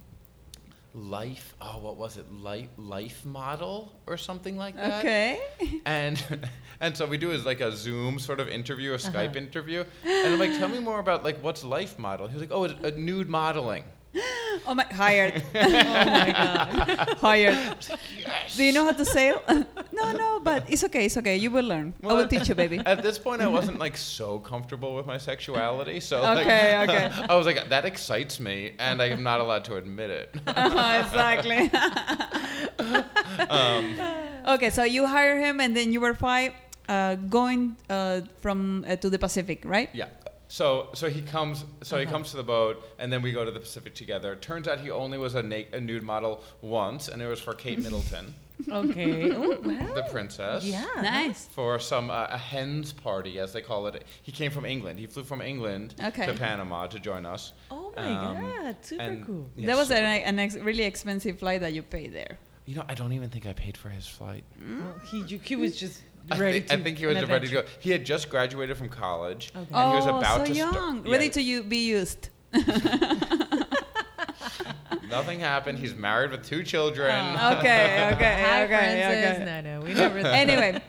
Speaker 2: life, oh, what was it? Life, life model or something like that?
Speaker 3: okay. [laughs]
Speaker 2: And, and so we do is like a Zoom sort of interview, a Skype
Speaker 1: Uh-huh.
Speaker 2: interview. And I'm like, tell me more about like what's life model? He was like, oh, it's a nude modeling.
Speaker 3: Oh my, hired, [laughs] [laughs]
Speaker 1: Oh my god.
Speaker 3: hired.
Speaker 2: Yes.
Speaker 3: Do you know how to sail? [laughs] no, no, but it's okay. It's okay. You will learn. I will teach you, baby.
Speaker 2: At this point, I wasn't like so comfortable with my sexuality, so like,
Speaker 3: Okay, okay.
Speaker 2: I was like, that excites me, and I am not allowed to admit it.
Speaker 3: exactly.
Speaker 2: Um,
Speaker 3: okay, so you hire him, and then you were five, uh, going uh, from uh, to the Pacific, right?
Speaker 2: yeah. So so he comes so he comes to the boat, and then we go to the Pacific together. Turns out he only was a, na- a nude model once, and it was for Kate Middleton, [laughs]
Speaker 1: Okay. [laughs] Oh, well.
Speaker 2: the princess.
Speaker 1: Yeah.
Speaker 3: Nice.
Speaker 2: For some uh, a hens party, as they call it. He came from England. He flew from England
Speaker 3: Okay.
Speaker 2: to Panama to join us.
Speaker 1: Oh my
Speaker 2: Um,
Speaker 1: god. Super
Speaker 2: and-
Speaker 1: cool.
Speaker 2: yeah,
Speaker 3: that was
Speaker 2: super
Speaker 3: an, an ex- really expensive flight that you paid there.
Speaker 2: You know, I don't even think I paid for his flight.
Speaker 1: Well, he, ju- he was just
Speaker 2: I,
Speaker 1: ready to.
Speaker 2: I think he was
Speaker 1: an
Speaker 2: ready to go. He had just graduated from college,
Speaker 1: Okay.
Speaker 2: and he was
Speaker 3: oh,
Speaker 2: about
Speaker 3: so
Speaker 2: to
Speaker 3: young,
Speaker 2: start.
Speaker 3: ready
Speaker 2: yeah,
Speaker 3: to u- be used. [laughs]
Speaker 2: Nothing happened. He's married with two children.
Speaker 1: Oh.
Speaker 3: okay, [laughs] okay,
Speaker 1: Hi,
Speaker 3: okay,
Speaker 1: Francis.
Speaker 3: okay.
Speaker 1: No, no, we never. [laughs]
Speaker 3: Anyway,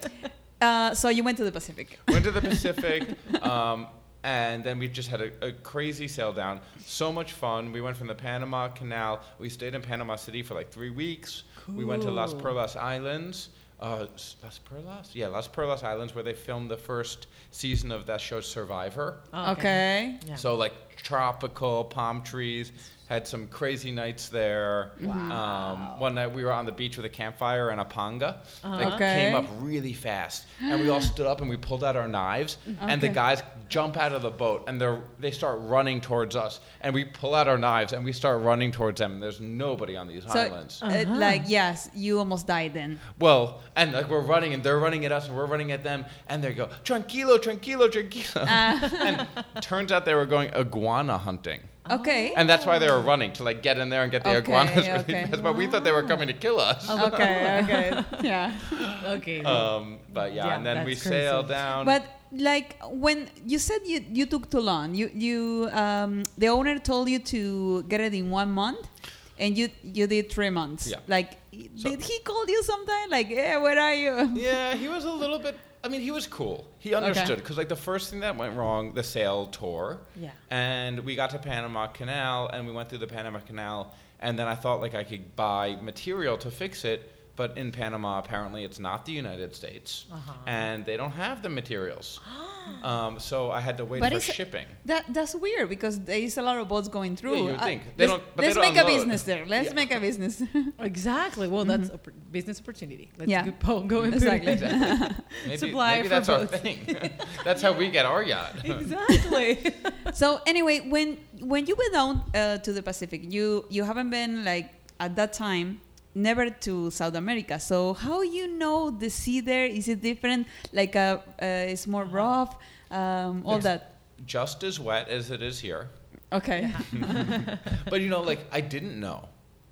Speaker 3: uh, so you went to the Pacific.
Speaker 2: Went to the Pacific, um, and then we just had a, a crazy sail down. So much fun. We went from the Panama Canal. We stayed in Panama City for like three weeks. Cool. We went to Las Perlas Islands. Uh, Las Perlas? Yeah, Las Perlas Islands, where they filmed the first season of that show Survivor.
Speaker 1: Oh,
Speaker 3: Okay.
Speaker 1: Yeah.
Speaker 2: So like tropical palm trees. Had some crazy nights there. Um, one night we were on the beach with a campfire and a panga. They
Speaker 3: Okay.
Speaker 2: came up really fast, and we all stood up and we pulled out our knives. And the guys jump out of the boat and they they start running towards us. And we pull out our knives and we start running towards them. And there's nobody on these
Speaker 3: So,
Speaker 2: islands.
Speaker 3: uh,
Speaker 1: Uh-huh.
Speaker 3: like, yes, you almost died then.
Speaker 2: Well, and like we're running and they're running at us and we're running at them. And they go tranquilo, tranquilo, tranquilo. [laughs] and turns out they were going iguana hunting.
Speaker 3: Okay.
Speaker 2: And that's why they were running to like get in there and get the
Speaker 3: Okay,
Speaker 2: iguanas [laughs] really
Speaker 3: okay.
Speaker 2: fast. But we thought they were coming to kill us.
Speaker 3: okay, okay. [laughs] Yeah.
Speaker 1: Okay.
Speaker 2: Um, but yeah,
Speaker 1: Yeah,
Speaker 2: and then we
Speaker 1: that's crazy.
Speaker 2: sailed down.
Speaker 3: But like when you said you, you took too long, you you um, the owner told you to get it in one month. and you you did three months.
Speaker 2: Yeah.
Speaker 3: Like,
Speaker 2: So-
Speaker 3: did he call you sometime? Like, yeah, where are you?
Speaker 2: Yeah, he was a little bit. I mean, he was cool. He understood because like the first thing that went wrong, the sail tore.
Speaker 1: Yeah.
Speaker 2: And we got to Panama Canal, and we went through the Panama Canal, and then I thought like I could buy material to fix it, but in Panama apparently it's not the United States,
Speaker 1: Uh-huh.
Speaker 2: and they don't have the materials. [gasps] um, so I had to wait
Speaker 3: But
Speaker 2: for shipping.
Speaker 3: That that's weird because there is a lot of boats going through.
Speaker 2: Yeah, you would
Speaker 3: Uh.
Speaker 2: They
Speaker 3: let's
Speaker 2: don't- but
Speaker 3: let's
Speaker 2: don't
Speaker 3: make a business there. Let's
Speaker 2: Yeah.
Speaker 3: make a business. [laughs]
Speaker 1: Exactly. Well, that's a pr- business opportunity. Let's
Speaker 3: Yeah.
Speaker 1: go, po- go and put
Speaker 3: Exactly. [laughs]
Speaker 2: Maybe,
Speaker 1: Supply
Speaker 2: maybe
Speaker 1: for
Speaker 2: that's our
Speaker 1: boats.
Speaker 2: thing. [laughs] that's how we get our yacht.
Speaker 1: exactly.
Speaker 3: so anyway, when when you went down uh, to the Pacific, you you haven't been like at that time never to South America. So how you know the sea there? Is it different? Like uh, uh it's more rough, um, all
Speaker 2: It's-
Speaker 3: that.
Speaker 2: Just as wet as it is here.
Speaker 3: Okay. [laughs]
Speaker 2: But you know, like I didn't know,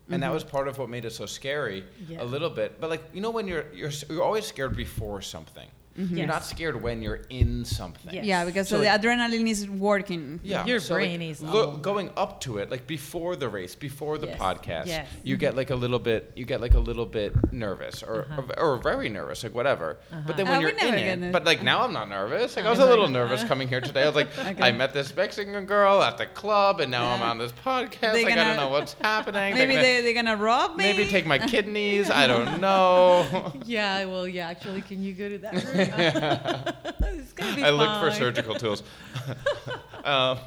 Speaker 2: and that was part of what made it so scary
Speaker 1: Yeah.
Speaker 2: a little bit. But like you know, when you're you're you're always scared before something. You're
Speaker 1: Yes.
Speaker 2: not scared when you're in something.
Speaker 1: Yes.
Speaker 3: Yeah, because
Speaker 2: So
Speaker 3: the
Speaker 2: it-
Speaker 3: adrenaline is working.
Speaker 2: Yeah,
Speaker 1: Your
Speaker 2: so, like,
Speaker 1: brain is
Speaker 2: lo- going up to it, like before the race, before the
Speaker 1: Yes,
Speaker 2: podcast.
Speaker 1: yes.
Speaker 2: You get like a little bit, you get like a little bit nervous or
Speaker 1: Uh-huh.
Speaker 2: or, or very nervous, like whatever. But then
Speaker 3: Uh,
Speaker 2: when
Speaker 3: we
Speaker 2: you're in
Speaker 3: get
Speaker 2: it,
Speaker 3: nervous.
Speaker 2: but like now I'm not nervous. Like I was a
Speaker 1: Uh-huh.
Speaker 2: little nervous coming here today. I was like, [laughs]
Speaker 3: Okay.
Speaker 2: I met this Mexican girl at the club, and now I'm on this podcast.
Speaker 3: They
Speaker 2: like I
Speaker 3: gonna-
Speaker 2: don't know what's [laughs] happening. They're
Speaker 3: Maybe
Speaker 2: gonna-
Speaker 3: they, they're gonna rob me.
Speaker 2: maybe take my kidneys. I don't [laughs] know.
Speaker 1: yeah. Well, yeah. Actually, can you go to that room? [laughs] it's gonna be
Speaker 2: I looked for surgical tools. [laughs] um,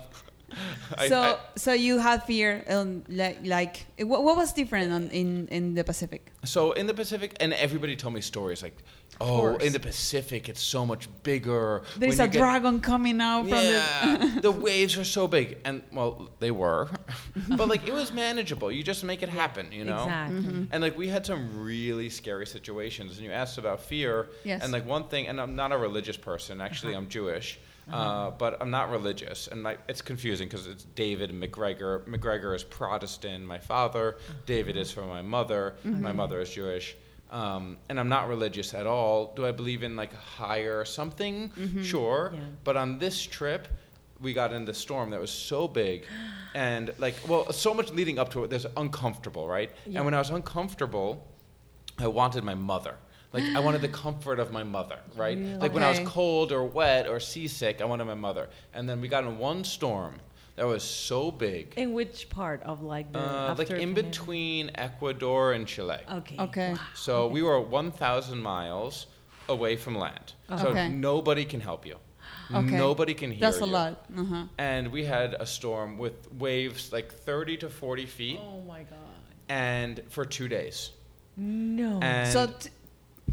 Speaker 2: I-
Speaker 3: so
Speaker 2: I-
Speaker 3: so you had fear um, like like what, what was different on, in in the Pacific?
Speaker 2: So in the Pacific, and everybody told me stories like, "Oh, in the Pacific, it's so much bigger."
Speaker 3: There's a
Speaker 2: get-
Speaker 3: dragon coming out from the.
Speaker 2: Yeah, [laughs] the waves are so big, and well, they were, [laughs] but like it was manageable. You just make it happen, you know.
Speaker 1: Exactly.
Speaker 3: Mm-hmm.
Speaker 2: And like we had some really scary situations, and you asked about fear.
Speaker 3: Yes.
Speaker 2: And like one thing, and I'm not a religious person. Actually, I'm Jewish. Uh, but I'm not religious, and like it's confusing because it's David McGregor. McGregor is Protestant. My father, David is from my mother. My mother is Jewish, um, and I'm not religious at all. Do I believe in like higher something? Sure,
Speaker 1: Yeah.
Speaker 2: but on this trip, we got in the storm that was so big, and like well, so much leading up to it. There's uncomfortable, right?
Speaker 1: Yeah.
Speaker 2: And when I was uncomfortable, I wanted my mother. Like I wanted the comfort of my mother, right?
Speaker 1: Really?
Speaker 2: Like when I was cold or wet or seasick, I wanted my mother. And then we got in one storm that was so big,
Speaker 1: In which part of like the
Speaker 2: uh, like in
Speaker 1: Panama?
Speaker 2: between Ecuador and Chile.
Speaker 1: Okay.
Speaker 3: Okay.
Speaker 1: Wow.
Speaker 2: So we were 1,000 miles away from land.
Speaker 3: Okay.
Speaker 2: So nobody can help you.
Speaker 3: Okay.
Speaker 2: Nobody can hear
Speaker 3: That's a
Speaker 2: you.
Speaker 3: lot. Uh-huh.
Speaker 2: And we had a storm with waves like 30 to 40 feet,
Speaker 1: Oh my god.
Speaker 2: and for two days.
Speaker 1: No.
Speaker 2: And
Speaker 3: so t-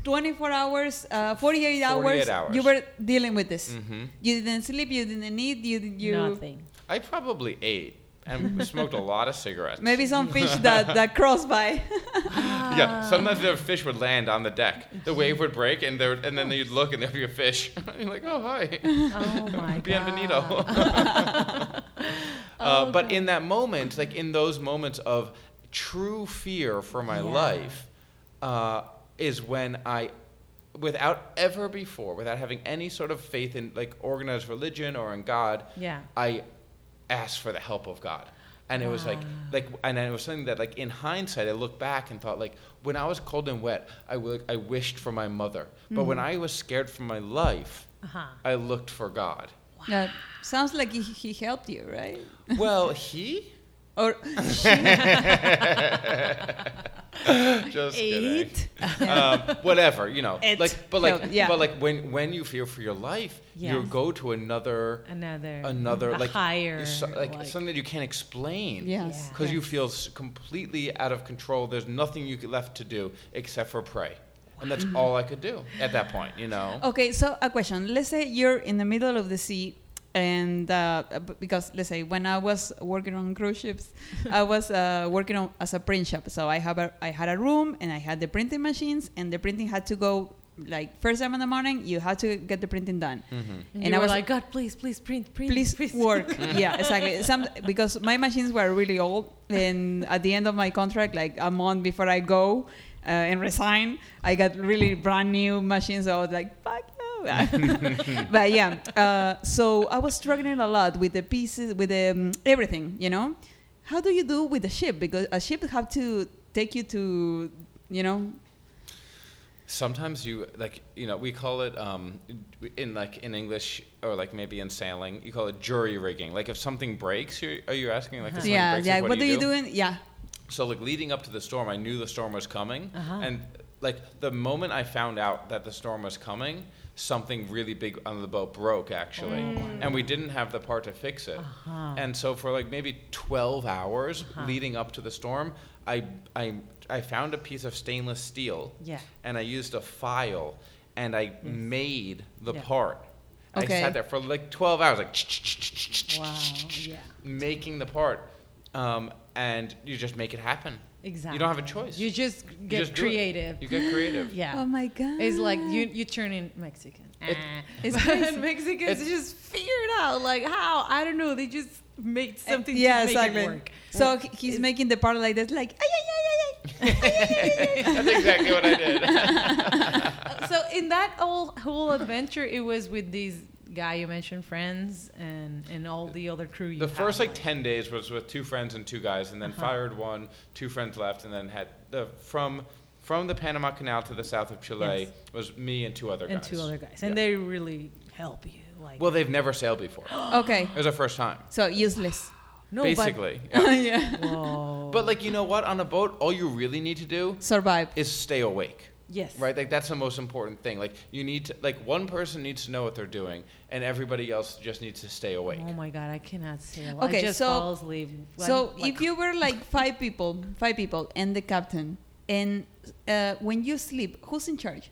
Speaker 3: 24 hours, uh, 48 hours,
Speaker 2: 48 hours.
Speaker 3: you were dealing with this.
Speaker 2: Mhm.
Speaker 3: You didn't sleep, you didn't eat, you did you
Speaker 1: Nothing.
Speaker 2: I probably ate and [laughs] smoked a lot of cigarettes.
Speaker 3: maybe some fish that [laughs] that crossed by.
Speaker 2: Yeah, sometimes the fish would land on the deck. The [laughs] wave would break, and there, and then you'd look, and there'd be a fish. You're like, oh hi,
Speaker 1: Oh my
Speaker 2: bienvenido.
Speaker 1: god.
Speaker 2: uh,
Speaker 1: Oh,
Speaker 2: but
Speaker 1: God.
Speaker 2: in that moment, like in those moments of true fear for my
Speaker 1: Yeah.
Speaker 2: life, uh, is when I, without ever before, without having any sort of faith in like organized religion or in God,
Speaker 1: Yeah.
Speaker 2: I asked for the help of God. And it was like, like, and it was something that, like, in hindsight, I looked back and thought, like, when I was cold and wet, I, w- I wished for my mother. But when I was scared for my life,
Speaker 1: Uh-huh.
Speaker 2: I looked for God.
Speaker 3: That sounds like he, he helped you, right?
Speaker 2: Well, [laughs] he?
Speaker 3: Or [laughs]
Speaker 2: Just.
Speaker 1: Eight.
Speaker 2: um, whatever, you know.
Speaker 3: It
Speaker 2: like, but like,
Speaker 3: helped, yeah.
Speaker 2: but like, when when you fear for your life, you go to another,
Speaker 1: Another.
Speaker 2: another,
Speaker 1: a
Speaker 2: like,
Speaker 1: higher.
Speaker 2: so- like,
Speaker 1: like-
Speaker 2: something that you can't explain.
Speaker 3: yes,
Speaker 1: Yeah.
Speaker 2: because you feel completely out of control. There's nothing you left to do except for pray, and that's all I could do at that point. You know.
Speaker 3: Okay, so a question. Let's say you're in the middle of the sea, and uh, because let's say when I was working on cruise ships, I [laughs] was uh, working on as a print shop. So I have a I had a room and I had the printing machines, and the printing had to go like first time in the morning. You had to get the printing done.
Speaker 2: Mhm.
Speaker 1: And,
Speaker 3: and
Speaker 1: you
Speaker 3: I
Speaker 1: were
Speaker 3: was-
Speaker 1: like, God, please, please print, print,
Speaker 3: Please work. [laughs] yeah, exactly. Some because my machines were really old, and at the end of my contract, like a month before I go uh, and resign, I got really brand new machines. So I was like, fuck you. [laughs] but yeah, uh, so I was struggling a lot with the pieces, with the, um, everything, you know. how do you do with the ship? Because a ship have to take you to, you know,
Speaker 2: Sometimes you like you know we call it um, in like in English or like maybe in sailing you call it jury rigging. Like if something breaks, you're, are you asking like if something
Speaker 3: yeah,
Speaker 2: breaks,
Speaker 3: yeah.
Speaker 2: like,
Speaker 3: What, do you do? In, yeah,
Speaker 2: So like leading up to the storm, I knew the storm was coming,
Speaker 1: Uh-huh.
Speaker 2: and like the moment I found out that the storm was coming, something really big on the boat broke actually, and we didn't have the part to fix it.
Speaker 1: Uh-huh.
Speaker 2: And so for like maybe 12 hours leading up to the storm, I I I found a piece of stainless steel
Speaker 1: Yeah.
Speaker 2: and I used a file and I made the
Speaker 1: Yeah.
Speaker 2: part. I sat there for like 12 hours like
Speaker 1: Wow. Yeah.
Speaker 2: making the part, um, and you just make it happen.
Speaker 1: Exactly.
Speaker 2: You don't have a choice.
Speaker 1: You just
Speaker 2: You
Speaker 1: get
Speaker 2: just
Speaker 1: creative.
Speaker 2: You get creative. [laughs]
Speaker 1: Yeah.
Speaker 3: Oh my god.
Speaker 1: It's like you you turn in Mexican.
Speaker 2: It-
Speaker 1: Ah. [laughs]
Speaker 3: It's
Speaker 1: But
Speaker 3: crazy. [laughs]
Speaker 1: Mexicans
Speaker 2: It's-
Speaker 1: just figured out. Like how? I don't know. They just made something
Speaker 3: yeah,
Speaker 1: to make
Speaker 3: exactly.
Speaker 1: it work.
Speaker 3: So he- he's making the part like that, like ay ay ay ay ay.
Speaker 2: That's exactly what I did.
Speaker 1: so in that whole whole adventure, it was with these guy you mentioned, friends, and and all the other crew. You
Speaker 2: the
Speaker 1: had,
Speaker 2: first like 10 days was with two friends and two guys, and then
Speaker 1: Uh-huh.
Speaker 2: fired one, two friends left, and then had the from from the Panama Canal to the south of Chile
Speaker 1: Yes.
Speaker 2: was me and two other
Speaker 1: and
Speaker 2: guys.
Speaker 1: two other guys,
Speaker 2: Yeah.
Speaker 1: and they really help you. Like
Speaker 2: Well, they've never sailed before. [gasps]
Speaker 3: Okay,
Speaker 2: It was our first time,
Speaker 3: so useless.
Speaker 1: no,
Speaker 2: basically. [laughs] Yeah.
Speaker 3: yeah.
Speaker 1: Whoa.
Speaker 2: But like you know what, on a boat, all you really need to do
Speaker 3: Survive.
Speaker 2: is stay awake.
Speaker 1: Yes,
Speaker 2: Right, like that's the most important thing. Like you need to, like one person needs to know what they're doing, and everybody else just needs to stay awake.
Speaker 1: Oh my god, I cannot sail.
Speaker 3: Okay,
Speaker 1: I just
Speaker 3: so-
Speaker 1: fall asleep.
Speaker 3: So
Speaker 1: Like-
Speaker 3: if you were like five people, five people, and the captain, and uh, when you sleep, who's in charge?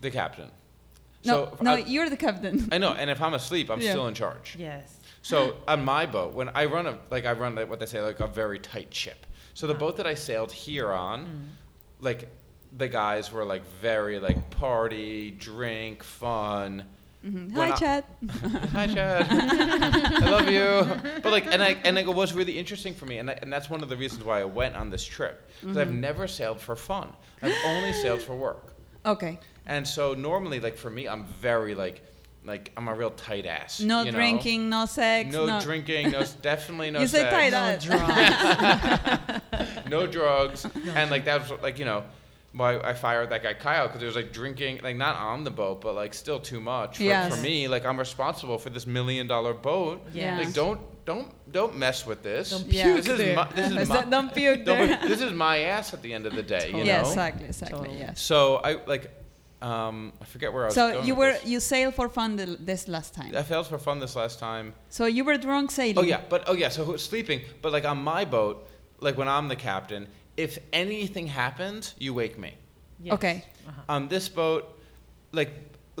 Speaker 2: The captain.
Speaker 3: No,
Speaker 2: so
Speaker 3: no,
Speaker 2: I,
Speaker 3: you're the captain.
Speaker 2: I know, and if I'm asleep, I'm
Speaker 3: Yeah.
Speaker 2: still in charge.
Speaker 1: yes,
Speaker 2: So on my boat, when I run a like I run like what they say like a very tight ship. So the boat that I sailed here on,
Speaker 1: Mm.
Speaker 2: like the guys were like very like party, drink, fun.
Speaker 3: Mhm. Hi,
Speaker 2: I-
Speaker 3: Chad. [laughs]
Speaker 2: Hi, Chad. I love you. But like, and I and it was really interesting for me, and I, and that's one of the reasons why I went on this trip because I've
Speaker 3: Mm-hmm.
Speaker 2: never sailed for fun. I've only sailed for work.
Speaker 3: Okay.
Speaker 2: And so normally, like for me, I'm very like, like I'm a real tight ass.
Speaker 3: No
Speaker 2: you know?
Speaker 3: drinking, no sex.
Speaker 2: No, drinking, no, [laughs] definitely no
Speaker 3: You say
Speaker 2: sex,
Speaker 3: tight [laughs]
Speaker 1: no drugs.
Speaker 2: no drugs, and like that was like you know, why I fired that guy Kyle because there was like drinking, like not on the boat, but like still too much for,
Speaker 3: Yes.
Speaker 2: for me. Like I'm responsible for this million dollar boat.
Speaker 1: Yeah.
Speaker 2: Like don't don't don't mess with this.
Speaker 1: Don't
Speaker 3: Yeah.
Speaker 2: This is my this is
Speaker 3: Is [laughs]
Speaker 2: my
Speaker 3: don't puke [laughs]
Speaker 2: don't-
Speaker 3: there.
Speaker 2: this is my ass at the end of the day. You
Speaker 3: yeah, [laughs]
Speaker 2: know.
Speaker 3: exactly, exactly.
Speaker 1: Totally.
Speaker 3: Yes.
Speaker 2: So I like, um, I forget where I was.
Speaker 3: So
Speaker 2: going
Speaker 3: you
Speaker 2: with
Speaker 3: were
Speaker 2: this.
Speaker 3: you sailed for fun the, this last time.
Speaker 2: I failed for fun this last time.
Speaker 3: So you were drunk sailing.
Speaker 2: Oh yeah, but oh yeah, so who's sleeping? But like on my boat, like when I'm the captain, if anything happens, you wake me.
Speaker 1: Yes.
Speaker 3: Okay.
Speaker 1: Uh-huh.
Speaker 2: On this boat, like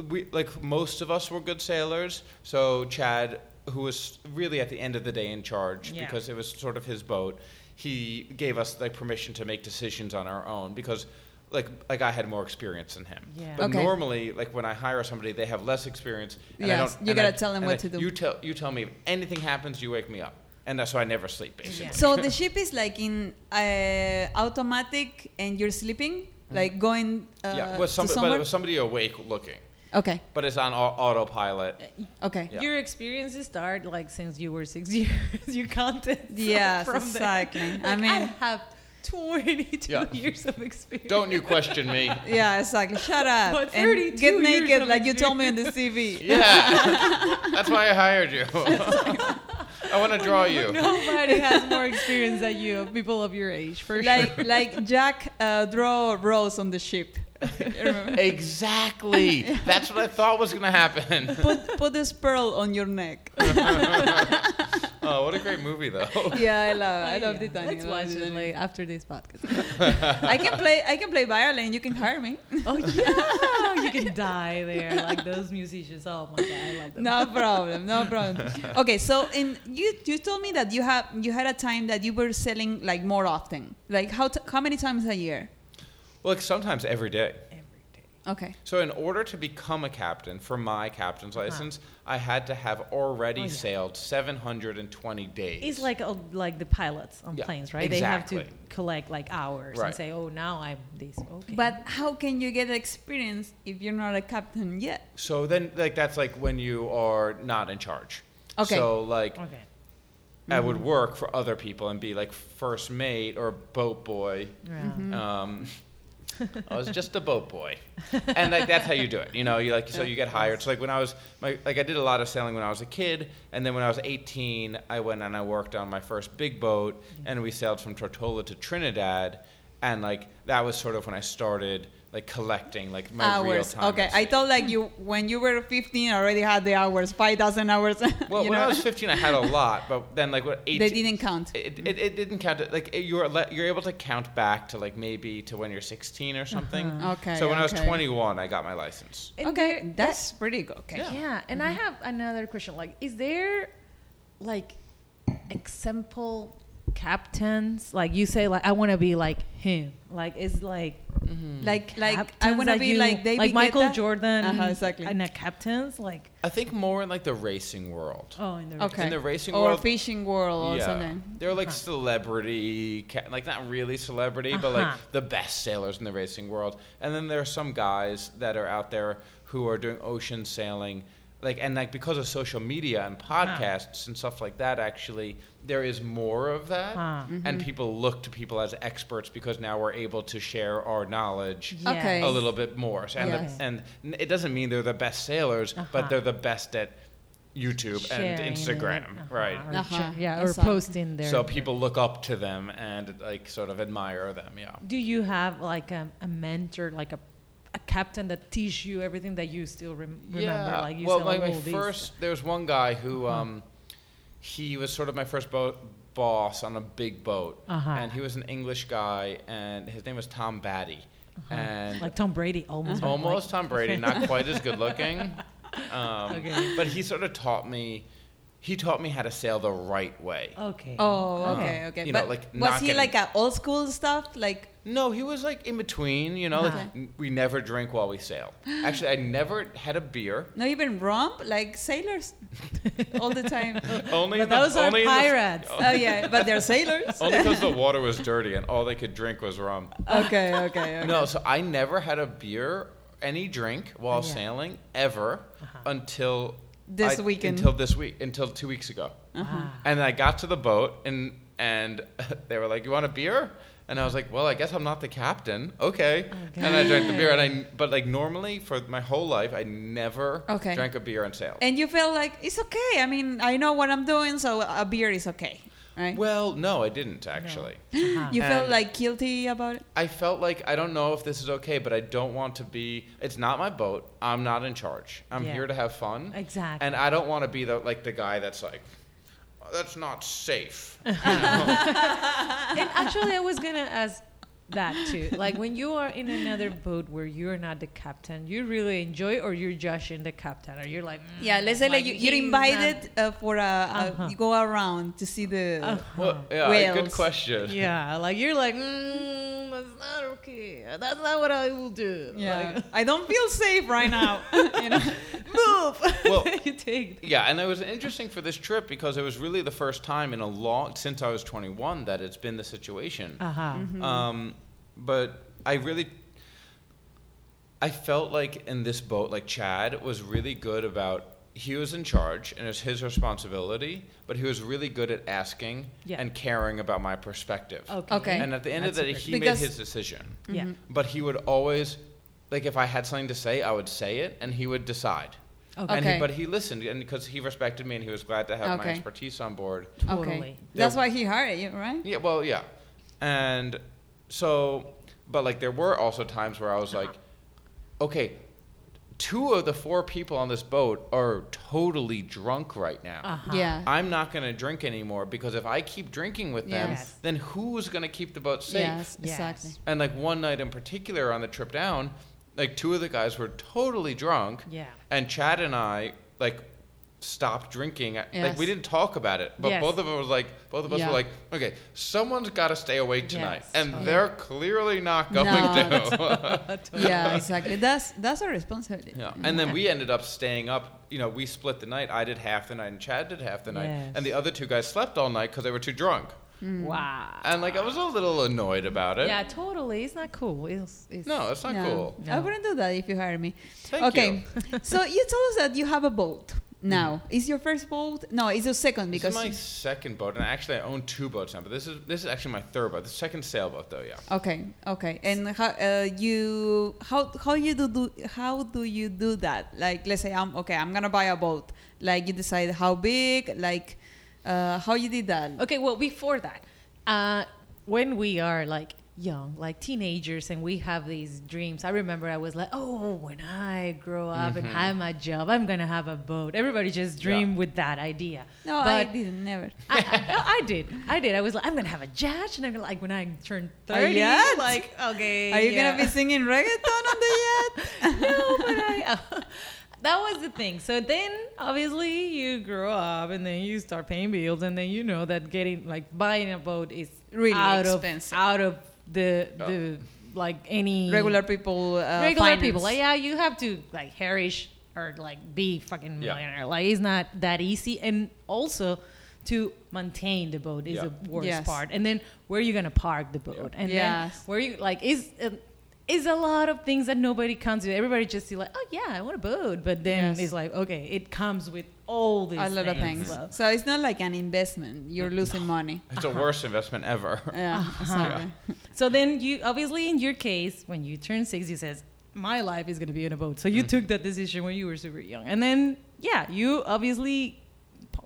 Speaker 2: we like most of us were good sailors. So Chad, who was really at the end of the day in charge
Speaker 1: Yeah.
Speaker 2: because it was sort of his boat, he gave us like permission to make decisions on our own because. Like, like I had more experience than him.
Speaker 1: Yeah.
Speaker 2: But
Speaker 3: Okay.
Speaker 2: normally, like when I hire somebody, they have less experience. And I
Speaker 3: Yes,
Speaker 2: don't,
Speaker 3: you
Speaker 2: and
Speaker 3: gotta
Speaker 2: I-
Speaker 3: tell them what
Speaker 2: I-
Speaker 3: to do.
Speaker 2: You tell you tell me if anything happens, you wake me up, and that's why I never sleep basically.
Speaker 1: Yeah.
Speaker 3: So the [laughs] ship is like in uh, automatic, and you're sleeping, like going uh,
Speaker 2: Mm-hmm. yeah, with somebody, but
Speaker 3: somewhere.
Speaker 2: it was somebody awake looking,
Speaker 3: okay.
Speaker 2: but it's on au- autopilot.
Speaker 3: Okay.
Speaker 2: Yeah.
Speaker 1: Your experiences start like since you were six [laughs] years. you counted. so
Speaker 3: Yes,
Speaker 1: from there.
Speaker 3: exactly.
Speaker 1: Like,
Speaker 3: I mean,
Speaker 1: have 22
Speaker 2: Yeah.
Speaker 1: years of experience.
Speaker 2: Don't you question me? [laughs]
Speaker 3: yeah, exactly. Shut up
Speaker 1: But
Speaker 3: and
Speaker 1: 32
Speaker 3: get
Speaker 1: years
Speaker 3: naked
Speaker 1: of
Speaker 3: like you told me in the CV.
Speaker 2: Yeah, that's why I hired you. I want to draw you. [laughs]
Speaker 1: Nobody has more experience than you, people of your age, for sure.
Speaker 3: Like like Jack uh, draw Rose on the ship. [laughs]
Speaker 2: Exactly. [laughs] That's what I thought was gonna happen.
Speaker 3: put put this pearl on your neck.
Speaker 2: Oh, what a great movie, though. [laughs]
Speaker 3: yeah, I love I love
Speaker 1: yeah.
Speaker 3: Titanic.
Speaker 1: Let's watch it like, after this podcast. [laughs]
Speaker 3: I can play I can play violin. You can hire me.
Speaker 1: oh yeah, you can die there like those musicians. Oh my god, I love them.
Speaker 3: No problem, no problem. Okay, so in you you told me that you have you had a time that you were selling like more often. Like how t- how many times a year?
Speaker 2: Well, like sometimes every day.
Speaker 1: Every day.
Speaker 3: Okay.
Speaker 2: So, in order to become a captain for my captain's license, I had to have already
Speaker 1: Uh-huh. Oh, yeah.
Speaker 2: sailed 720 days.
Speaker 1: It's like uh, like the pilots on
Speaker 2: Yeah,
Speaker 1: planes, right? They have to collect like hours
Speaker 2: Right.
Speaker 1: and say, "Oh, now I'm this." Okay.
Speaker 3: But how can you get experience if you're not a captain yet?
Speaker 2: So then, like that's like when you are not in charge.
Speaker 3: Okay.
Speaker 2: So like
Speaker 1: okay.
Speaker 2: I would work for other people and be like first mate or boat boy.
Speaker 1: Yeah.
Speaker 2: Um, [laughs] I was just a boat boy, and like that's how you do it. You know, you like so you get hired. So like when I was my like I did a lot of sailing when I was a kid, and then when I was 18, I went and I worked on my first big boat, and we sailed from Tortola to Trinidad, and like that was sort of when I started like collecting like my real
Speaker 3: hours.
Speaker 2: time.
Speaker 3: Okay, I
Speaker 2: sea.
Speaker 3: thought like you when you were 15 already had the hours, 5,000 hours. [laughs]
Speaker 2: Well,
Speaker 3: you
Speaker 2: when I was 15, I had a lot, but then like what 18,
Speaker 3: they didn't count.
Speaker 2: It, it, it didn't count. Like it- you're you're able to count back to like maybe to when you're 16 or something. Uh-huh.
Speaker 3: Okay.
Speaker 2: So when I was
Speaker 3: okay.
Speaker 2: 21, I got my license.
Speaker 1: And
Speaker 3: Okay,
Speaker 1: there-
Speaker 3: that's pretty good. Okay.
Speaker 2: Yeah.
Speaker 1: Yeah, and I mm-hmm. have another question. Like, is there like example captains? Like you say, like I want to be like him. Like it's like
Speaker 3: Like like I want to be
Speaker 1: you-
Speaker 3: like they
Speaker 1: like Michael
Speaker 3: Guetta.
Speaker 1: Jordan.
Speaker 3: Uh-huh, exactly.
Speaker 1: And the captains, like
Speaker 2: I think more in like the racing world.
Speaker 1: oh, in the
Speaker 3: Okay.
Speaker 2: In the racing
Speaker 3: or
Speaker 2: world,
Speaker 3: fishing world or
Speaker 2: yeah,
Speaker 3: something.
Speaker 2: they're like
Speaker 1: Uh-huh.
Speaker 2: celebrity, ca- like not really celebrity, but like
Speaker 1: Uh-huh.
Speaker 2: the best sailors in the racing world. And then there are some guys that are out there who are doing ocean sailing, like and like because of social media and
Speaker 1: Uh-huh.
Speaker 2: podcasts and stuff like that. Actually, there is more of that,
Speaker 1: Huh.
Speaker 2: and people look to people as experts because now we're able to share our knowledge.
Speaker 1: Yes.
Speaker 3: Okay.
Speaker 2: A little bit more, So- and, the- and it doesn't mean they're the best sailors,
Speaker 1: Uh-huh.
Speaker 2: but they're the best at YouTube
Speaker 1: Sharing
Speaker 2: and
Speaker 1: it.
Speaker 2: Instagram,
Speaker 1: Uh-huh.
Speaker 2: right?
Speaker 1: Or
Speaker 3: Uh-huh.
Speaker 1: Yeah, or posting there.
Speaker 2: So people look up to them and like sort of admire them. Yeah.
Speaker 1: Do you have like a, a mentor, like a, a captain that teach you everything that you still rem- remember?
Speaker 2: Yeah.
Speaker 1: Like you
Speaker 2: well, like my
Speaker 1: these-
Speaker 2: first, there was one guy who,
Speaker 1: Uh-huh.
Speaker 2: um, he was sort of my first boat boss on a big boat,
Speaker 1: Uh-huh.
Speaker 2: and he was an English guy, and his name was Tom Batty, and
Speaker 1: like Tom Brady, almost.
Speaker 2: almost
Speaker 1: like-
Speaker 2: Tom Brady, not quite as good looking. [laughs] Um,
Speaker 1: Okay.
Speaker 2: But he sort of taught me. He taught me how to sail the right way.
Speaker 1: Okay.
Speaker 3: Oh, okay,
Speaker 2: Uh-huh.
Speaker 3: okay.
Speaker 2: You know,
Speaker 3: but
Speaker 2: like,
Speaker 3: was
Speaker 2: not
Speaker 3: he
Speaker 2: getting-
Speaker 3: like a old school stuff? Like
Speaker 2: No, he was like in between. You know, like,
Speaker 3: Okay.
Speaker 2: n- we never drink while we sail. Actually, I never had a beer.
Speaker 3: not even rum, like sailors, [laughs] all the time.
Speaker 2: Only
Speaker 1: But
Speaker 2: the-
Speaker 1: those are
Speaker 2: only in the-
Speaker 1: pirates. [laughs]
Speaker 3: oh yeah, but they're sailors.
Speaker 2: Only because the [laughs] water was dirty and all they could drink was rum.
Speaker 3: okay, okay, okay.
Speaker 2: No, so I never had a beer, any drink while
Speaker 1: Yeah.
Speaker 2: sailing ever until
Speaker 3: This
Speaker 2: I-
Speaker 3: weekend.
Speaker 2: Until this week, until two weeks ago.
Speaker 1: Ah.
Speaker 2: And I got to the boat and and [laughs] they were like, "You want a beer?" And I was like, "Well, I guess I'm not the captain." Okay. And I drank the beer, and I but like normally for my whole life, I never
Speaker 3: Okay.
Speaker 2: drank a beer on sailed.
Speaker 3: And you feel like it's okay. I mean, I know what I'm doing, so a beer is okay, right?
Speaker 2: well, no, I didn't actually. [laughs]
Speaker 1: Uh-huh.
Speaker 3: you felt
Speaker 2: and-
Speaker 3: like guilty about it.
Speaker 2: I felt like I don't know if this is okay, but I don't want to be. It's not my boat. I'm not in charge. I'm
Speaker 1: Yeah.
Speaker 2: here to have fun,
Speaker 1: Exactly.
Speaker 2: and I don't want to be the like the guy that's like, "Oh, that's not safe. [laughs] [laughs]
Speaker 1: and actually, I was gonna ask that too. [laughs] Like when you are in another boat where you're not the captain, you really enjoy, or you're judging the captain, or you're like, mm,
Speaker 3: Yeah, let's say like, you, you're invited uh, for a,
Speaker 1: Uh-huh.
Speaker 3: a you go around to see the.
Speaker 1: not-
Speaker 2: Well, yeah, good question. [laughs]
Speaker 1: yeah, like you're like, mm, that's not okay. That's not what I will do.
Speaker 3: Yeah, I don't feel safe right now. [laughs] you know,
Speaker 1: move.
Speaker 2: Well-
Speaker 1: you take.
Speaker 2: Yeah, and it was interesting for this trip because it was really the first time in a long since I was 21 that it's been the situation.
Speaker 1: Uh huh.
Speaker 3: Mm-hmm.
Speaker 2: Um, but I really, I felt like in this boat, like Chad was really good about. He was in charge, and it was his responsibility. But he was really good at asking
Speaker 1: Yeah.
Speaker 2: and caring about my perspective.
Speaker 1: Okay.
Speaker 3: Okay.
Speaker 2: And at the end
Speaker 1: That's
Speaker 2: of the day, he
Speaker 3: Because-
Speaker 2: made his decision.
Speaker 1: Yeah. Mm-hmm.
Speaker 2: But he would always, like, if I had something to say, I would say it, and he would decide.
Speaker 1: Okay.
Speaker 2: And he, but he listened, and because he respected me, and he was glad to have my expertise on board.
Speaker 1: Totally.
Speaker 3: okay, that's why he hired you, right?
Speaker 2: Yeah, well, yeah. And so, but like there were also times where I was like, okay, two of the four people on this boat are totally drunk right now.
Speaker 1: Uh-huh.
Speaker 3: Yeah.
Speaker 2: I'm not going to drink anymore because if I keep drinking with them,
Speaker 3: Yes.
Speaker 2: then who's going to keep the boat safe?
Speaker 3: Yes,
Speaker 1: Yes.
Speaker 3: exactly.
Speaker 2: And like one night in particular on the trip down, like two of the guys were totally drunk.
Speaker 1: Yeah.
Speaker 2: And Chad and I like stopped drinking. Like we didn't talk about it, but
Speaker 1: Yes.
Speaker 2: both of us was like both of us
Speaker 3: Yeah.
Speaker 2: were like, okay, someone's got to stay awake tonight,
Speaker 1: Yes.
Speaker 2: and
Speaker 1: Yeah.
Speaker 2: they're clearly not going
Speaker 3: No.
Speaker 2: to. [laughs]
Speaker 3: Yeah, exactly. That's that's a responsibility.
Speaker 2: yeah. And then we ended up staying up. You know, we split the night. I did half the night, and Chad did half the night,
Speaker 1: Yes.
Speaker 2: and the other two guys slept all night because they were too drunk. Mm.
Speaker 1: Wow.
Speaker 2: And like I was a little annoyed about it.
Speaker 1: Yeah, totally. It's not cool. It's, it's
Speaker 2: No, it's not
Speaker 3: No.
Speaker 2: cool.
Speaker 3: I wouldn't do that if you hired me.
Speaker 2: Thank
Speaker 3: okay,
Speaker 2: you. [laughs]
Speaker 3: so you told us that you have a boat now. Is your first boat? No, it's your second because
Speaker 2: This
Speaker 3: because
Speaker 2: is my second boat, and actually I own two boats now. But this is this is actually my third boat. The second sailboat, though. Yeah.
Speaker 3: Okay, okay. And how uh, you how how you do, do how do you do that? Like let's say I'm okay, I'm gonna buy a boat. Like you decide how big, like uh, how you did that.
Speaker 1: Okay, well, before that, uh, when we are like young, like teenagers, and we have these dreams, I remember I was like, oh, when I grow up and mm-hmm. have my job, I'm gonna have a boat. Everybody just dream with that idea.
Speaker 3: No, I didn't never. [laughs]
Speaker 1: I, I, no, I did. I did. I was like, I'm gonna have a yacht, and I'm gonna like when I turn thirty,
Speaker 3: yacht?
Speaker 1: like okay.
Speaker 3: Are you
Speaker 1: yeah.
Speaker 3: gonna be singing reggaeton on the yacht? [laughs]
Speaker 1: no, but I. Uh, that was the thing. So then, obviously, you grow up, and then you start paying bills, and then you know that getting like buying a boat is
Speaker 3: Really
Speaker 1: out
Speaker 3: expensive.
Speaker 1: of out of the the like any
Speaker 3: Regular people. Uh,
Speaker 1: regular
Speaker 3: finance.
Speaker 1: people. Like yeah, you have to like herish or like be fucking
Speaker 2: Yeah.
Speaker 1: millionaire. Like it's not that easy, and also. To maintain the boat is
Speaker 2: Yeah.
Speaker 1: the worst
Speaker 3: Yes.
Speaker 1: part, and then where are you gonna park the boat, and
Speaker 3: Yes.
Speaker 1: then where you like is uh, is a lot of things that nobody comes with. Everybody just see like, oh yeah, I want a boat, but then
Speaker 3: Yes.
Speaker 1: it's like, okay, it comes with all these
Speaker 3: a lot of things.
Speaker 1: So-
Speaker 3: So it's not like an investment. You're losing money.
Speaker 2: It's the worst investment ever. [laughs]
Speaker 3: Yeah, uh-huh. exactly. [laughs]
Speaker 1: So then you obviously in your case, when you turn six, you says, my life is gonna be in a boat. So you mm-hmm. took that decision when you were super young, and then yeah, you obviously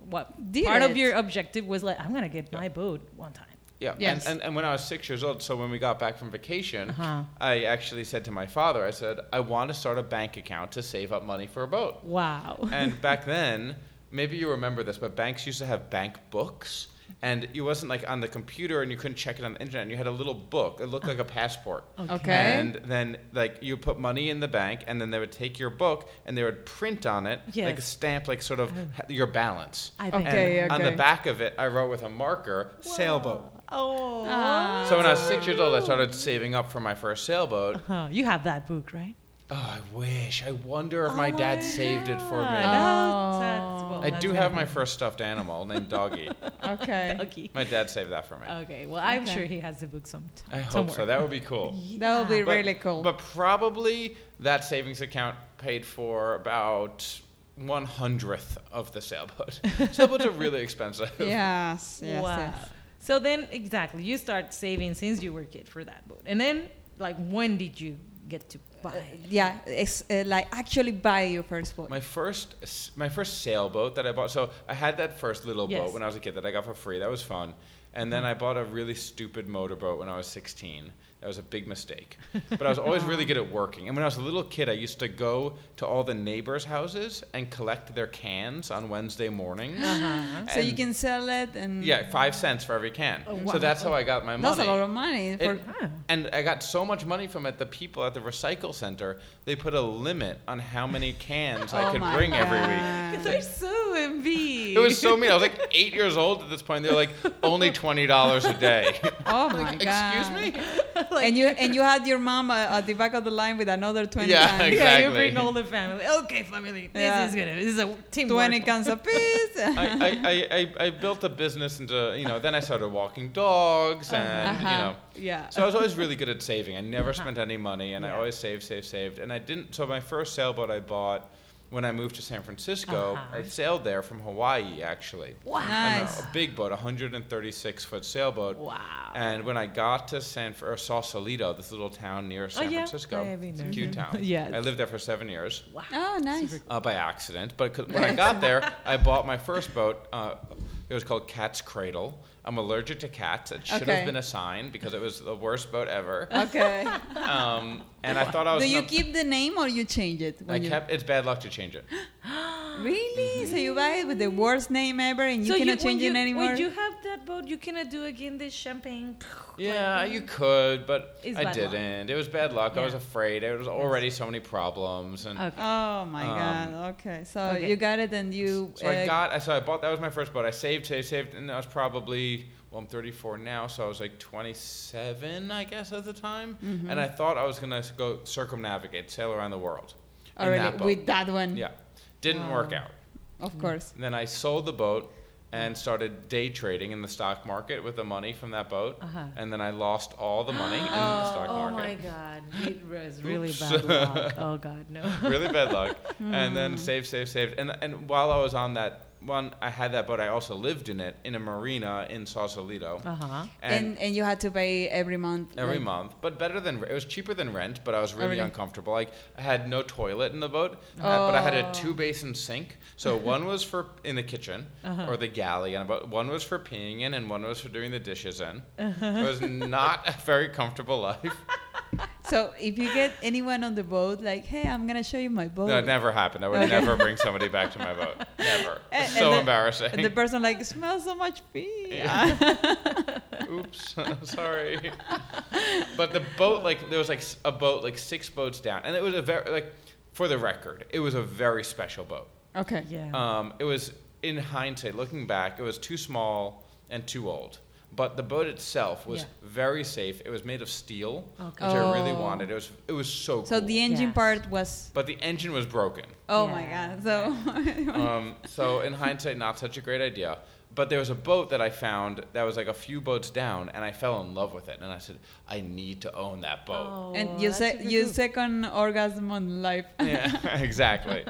Speaker 1: what
Speaker 3: Did
Speaker 1: part
Speaker 3: it.
Speaker 1: of your objective was like, I'm gonna get my boat one time.
Speaker 2: Yeah.
Speaker 3: Yes.
Speaker 2: And, and, and when I was six years old, so when we got back from vacation,
Speaker 1: Uh-huh.
Speaker 2: I actually said to my father, I said, I want to start a bank account to save up money for a boat.
Speaker 1: Wow. [laughs]
Speaker 2: and back then, maybe you remember this, but banks used to have bank books. And it wasn't like on the computer and you couldn't check it on the internet. And You had a little book. It looked like a passport.
Speaker 3: Okay.
Speaker 2: And then, like, you put money in the bank, and then they would take your book and they would print on it, like a stamp, like sort of your balance.
Speaker 1: I think.
Speaker 3: Okay,
Speaker 2: and on the back of it, I wrote with a marker, sailboat.
Speaker 1: Oh.
Speaker 3: Ah.
Speaker 2: So when I was six years old, I started saving up for my first sailboat.
Speaker 1: Huh, you have that book, right?
Speaker 2: Oh, I wish. I wonder if my
Speaker 1: Oh
Speaker 2: dad
Speaker 1: my
Speaker 2: saved it for me.
Speaker 3: Oh.
Speaker 1: That's- well,
Speaker 2: I
Speaker 1: that's
Speaker 2: do have my first stuffed animal named Doggy. [laughs]
Speaker 3: Okay.
Speaker 1: Okay.
Speaker 2: my dad saved that for me.
Speaker 1: Okay. Well, I'm
Speaker 3: Okay.
Speaker 1: sure he has the book some
Speaker 2: I hope
Speaker 1: somewhere.
Speaker 2: so. That would be cool. [laughs]
Speaker 3: That would be
Speaker 2: But-
Speaker 3: really cool.
Speaker 2: But probably that savings account paid for about one hundredth of the sailboat. [laughs] Sailboats are really expensive.
Speaker 3: yes, yes,
Speaker 1: wow.
Speaker 3: yes.
Speaker 1: So then, exactly, you start saving since you were a kid for that boat, and then, like, when did you get to buy? it?
Speaker 3: Yeah, it's uh, like actually buy your first boat.
Speaker 2: My first, my first sailboat that I bought. So I had that first little
Speaker 1: Yes.
Speaker 2: boat when I was a kid that I got for free. That was fun. And then I bought a really stupid motorboat when I was 16. That was a big mistake. But I was always really good at working. And when I was a little kid, I used to go to all the neighbors' houses and collect their cans on Wednesday mornings.
Speaker 1: Uh-huh.
Speaker 3: so you can sell it and
Speaker 2: Yeah, five cents for every can.
Speaker 1: Oh, wow.
Speaker 2: So that's how I got my money.
Speaker 3: that's a lot of money. For,
Speaker 2: It-
Speaker 1: Ah.
Speaker 2: and I got so much money from it. The people at the recycle center they put a limit on how many cans I
Speaker 3: Oh
Speaker 2: could
Speaker 3: my
Speaker 2: bring every week.
Speaker 3: God.
Speaker 1: They're so envy.
Speaker 2: It was so mean. I was like eight years old at this point. They're like only twenty dollars a day. [laughs]
Speaker 3: Oh my
Speaker 2: like,
Speaker 3: god!
Speaker 2: excuse me. [laughs]
Speaker 3: and you and you had your mom uh, at the back of the line with another twenty
Speaker 2: Yeah,
Speaker 3: cans.
Speaker 1: Yeah, you bring all the family. Okay, family. This
Speaker 3: Yeah.
Speaker 1: is good. This is a team.
Speaker 3: Twenty cans apiece. [laughs]
Speaker 2: I, I, I, I, I built a business into you know. Then I started walking dogs and you
Speaker 3: Uh-huh.
Speaker 2: know.
Speaker 1: Yeah.
Speaker 2: So I was always really good at saving. I never spent any money, and I always saved, saved, saved. And I didn't. So my first sailboat I bought when I moved to San Francisco.
Speaker 1: Uh-huh.
Speaker 2: I sailed there from Hawaii actually.
Speaker 1: wow.
Speaker 3: Nice.
Speaker 2: A, a big boat, 136 foot sailboat.
Speaker 1: Wow.
Speaker 2: And when I got to San or Sausalito, this little town near San
Speaker 1: Oh, yeah.
Speaker 2: Francisco,
Speaker 1: I
Speaker 2: it's a cute town. [laughs]
Speaker 1: Yes.
Speaker 2: I lived there for seven years
Speaker 1: wow.
Speaker 3: oh, nice.
Speaker 2: uh, by accident. but [laughs] when I got there, I bought my first boat. Uh, it was called Cat's Cradle. I'm allergic to cats. It should
Speaker 3: Okay.
Speaker 2: have been a sign because it was the worst boat ever.
Speaker 3: Okay. [laughs]
Speaker 2: Um, and I thought I was.
Speaker 3: Do you keep the name or you change it?
Speaker 2: I
Speaker 3: you-
Speaker 2: kept. It's bad luck to change it. [gasps]
Speaker 3: Really? So you buy it with the worst name ever, and you
Speaker 1: so
Speaker 3: cannot
Speaker 1: when
Speaker 3: change
Speaker 1: you,
Speaker 3: it anymore?
Speaker 1: When you have that boat, you cannot do again this champagne. [sighs]
Speaker 2: Yeah, you could, but
Speaker 1: It's
Speaker 2: I didn't. It was bad luck. I was afraid. There was already so many problems, and
Speaker 1: Okay.
Speaker 3: oh my
Speaker 2: Um,
Speaker 3: god. Okay. So
Speaker 1: Okay.
Speaker 3: you got it, and you.
Speaker 2: So I
Speaker 3: uh,
Speaker 2: got, I- so I bought, that was my first boat. I saved, saved, saved, and I was probably, well, I'm 34 now, so I was like 27, I guess, at the time.
Speaker 3: Mm-hmm.
Speaker 2: And I thought I was going to go circumnavigate, sail around the world.
Speaker 3: already
Speaker 2: that
Speaker 3: with that one.
Speaker 2: Yeah. Didn't work out.
Speaker 3: Of course.
Speaker 2: And then I sold the boat, and started day trading in the stock market with the money from that boat.
Speaker 1: Uh-huh.
Speaker 2: And then I lost all the money in the stock
Speaker 1: Oh
Speaker 2: market.
Speaker 1: my God, it was [laughs] really bad luck. [laughs] Oh God, no.
Speaker 2: really bad luck. [laughs] and
Speaker 1: Hmm.
Speaker 2: then saved, saved, saved. And and while I was on that one, I had that but I also lived in it in a marina in Sausalito.
Speaker 1: Uh huh.
Speaker 3: And, and you had to pay every month.
Speaker 2: Every
Speaker 3: like-
Speaker 2: month, but better than it was cheaper than rent, but I was really,
Speaker 3: really?
Speaker 2: uncomfortable. Like I had no toilet in the boat, uh, but I had a
Speaker 3: Oh.
Speaker 2: two basin sink. So [laughs] one was for in the kitchen
Speaker 1: Uh-huh.
Speaker 2: or the galley, and about one was for peeing in, and one was for doing the dishes in.
Speaker 1: Uh-huh.
Speaker 2: It was not a very comfortable life. [laughs]
Speaker 3: So if you get anyone on the boat, like, hey, I'm gonna show you my boat.
Speaker 2: No, it never happened. I would
Speaker 3: Okay.
Speaker 2: never bring somebody back to my boat. [laughs] Never.
Speaker 3: And-
Speaker 2: so
Speaker 3: and the-
Speaker 2: embarrassing.
Speaker 3: And the person like smells so much fish. [laughs]
Speaker 2: Oops, [laughs] sorry. But the boat, like, there was like a boat, like six boats down, and it was a very, like, for the record, it was a very special boat.
Speaker 3: okay.
Speaker 1: Yeah.
Speaker 2: Um, it was, in hindsight, looking back, it was too small and too old. But the boat itself was
Speaker 1: Yeah.
Speaker 2: very safe. It was made of steel,
Speaker 1: Okay.
Speaker 2: which I really
Speaker 3: Oh.
Speaker 2: wanted. It was, it was so
Speaker 3: So
Speaker 2: cool.
Speaker 3: the engine
Speaker 1: Yes.
Speaker 3: part was.
Speaker 2: but the engine was broken.
Speaker 3: Oh
Speaker 1: Yeah.
Speaker 3: my god. So. [laughs]
Speaker 2: um, so in hindsight, not such a great idea. But there was a boat that I found that was like a few boats down, and I fell in love with it. And I said, I need to own that boat.
Speaker 1: Oh,
Speaker 3: and you
Speaker 1: that's
Speaker 3: say
Speaker 1: super
Speaker 3: you second orgasm on life.
Speaker 2: Yeah, [laughs] [laughs] exactly.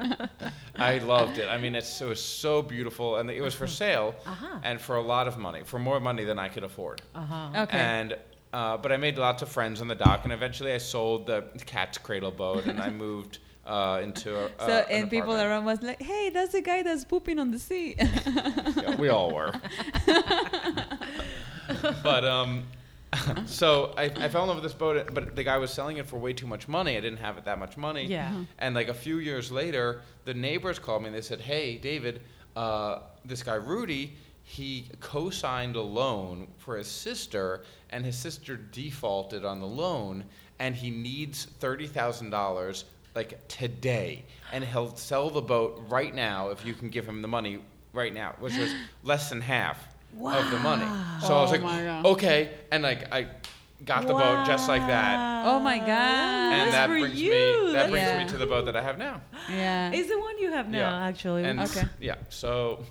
Speaker 2: I loved it. I mean, it's, it was so beautiful, and it was for sale,
Speaker 1: Uh-huh.
Speaker 2: and for a lot of money, for more money than I could afford.
Speaker 1: Uh huh.
Speaker 3: Okay.
Speaker 2: And uh, but I made lots of friends on the dock, and eventually I sold the cat's cradle boat, and I [laughs] moved uh, into a,
Speaker 3: so
Speaker 2: uh,
Speaker 3: and
Speaker 2: an
Speaker 3: people
Speaker 2: apartment.
Speaker 3: around was like, hey, that's the guy that's pooping on the sea. [laughs]
Speaker 2: Yeah, we all were. [laughs] but um, [laughs] so I, I fell in love with this boat, but the guy was selling it for way too much money. I didn't have it that much money.
Speaker 1: Yeah.
Speaker 2: And like a few years later, the neighbors called me and they said, "Hey, David, uh, this guy Rudy." He co-signed a loan for his sister, and his sister defaulted on the loan, and he needs thirty thousand dollars like today, and he'll sell the boat right now if you can give him the money right now, which was [gasps] less than half of the money. So I was
Speaker 3: Oh
Speaker 2: like, okay, and like I got the boat just like that,
Speaker 3: Oh my God.
Speaker 2: and that
Speaker 1: for
Speaker 2: brings
Speaker 1: you.
Speaker 2: me that
Speaker 1: That's
Speaker 2: brings
Speaker 3: Yeah.
Speaker 2: me to the boat that I have now.
Speaker 3: yeah.
Speaker 1: Is the one you have now
Speaker 2: Yeah.
Speaker 1: actually?
Speaker 2: And
Speaker 3: Okay.
Speaker 2: yeah, so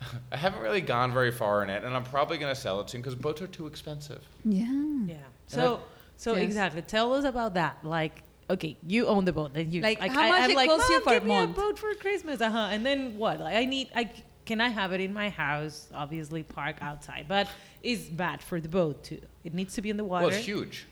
Speaker 2: [laughs] I haven't really gone very far in it, and I'm probably gonna sell it soon because boats are too expensive.
Speaker 3: yeah.
Speaker 1: yeah. So so
Speaker 3: Yes.
Speaker 1: exactly. Tell us about that. Like. Okay, you own the boat. Then you
Speaker 3: Like, how
Speaker 1: I,
Speaker 3: much
Speaker 1: I'm
Speaker 3: it
Speaker 1: like,
Speaker 3: costs you
Speaker 1: "Mom,
Speaker 3: for a
Speaker 1: give me a
Speaker 3: month?"
Speaker 1: boat for Christmas. Uh huh. And then what? Like I need. I can I have it in my house? Obviously, park outside, but it's bad for the boat too. It needs to be in the water.
Speaker 2: Well, it's huge.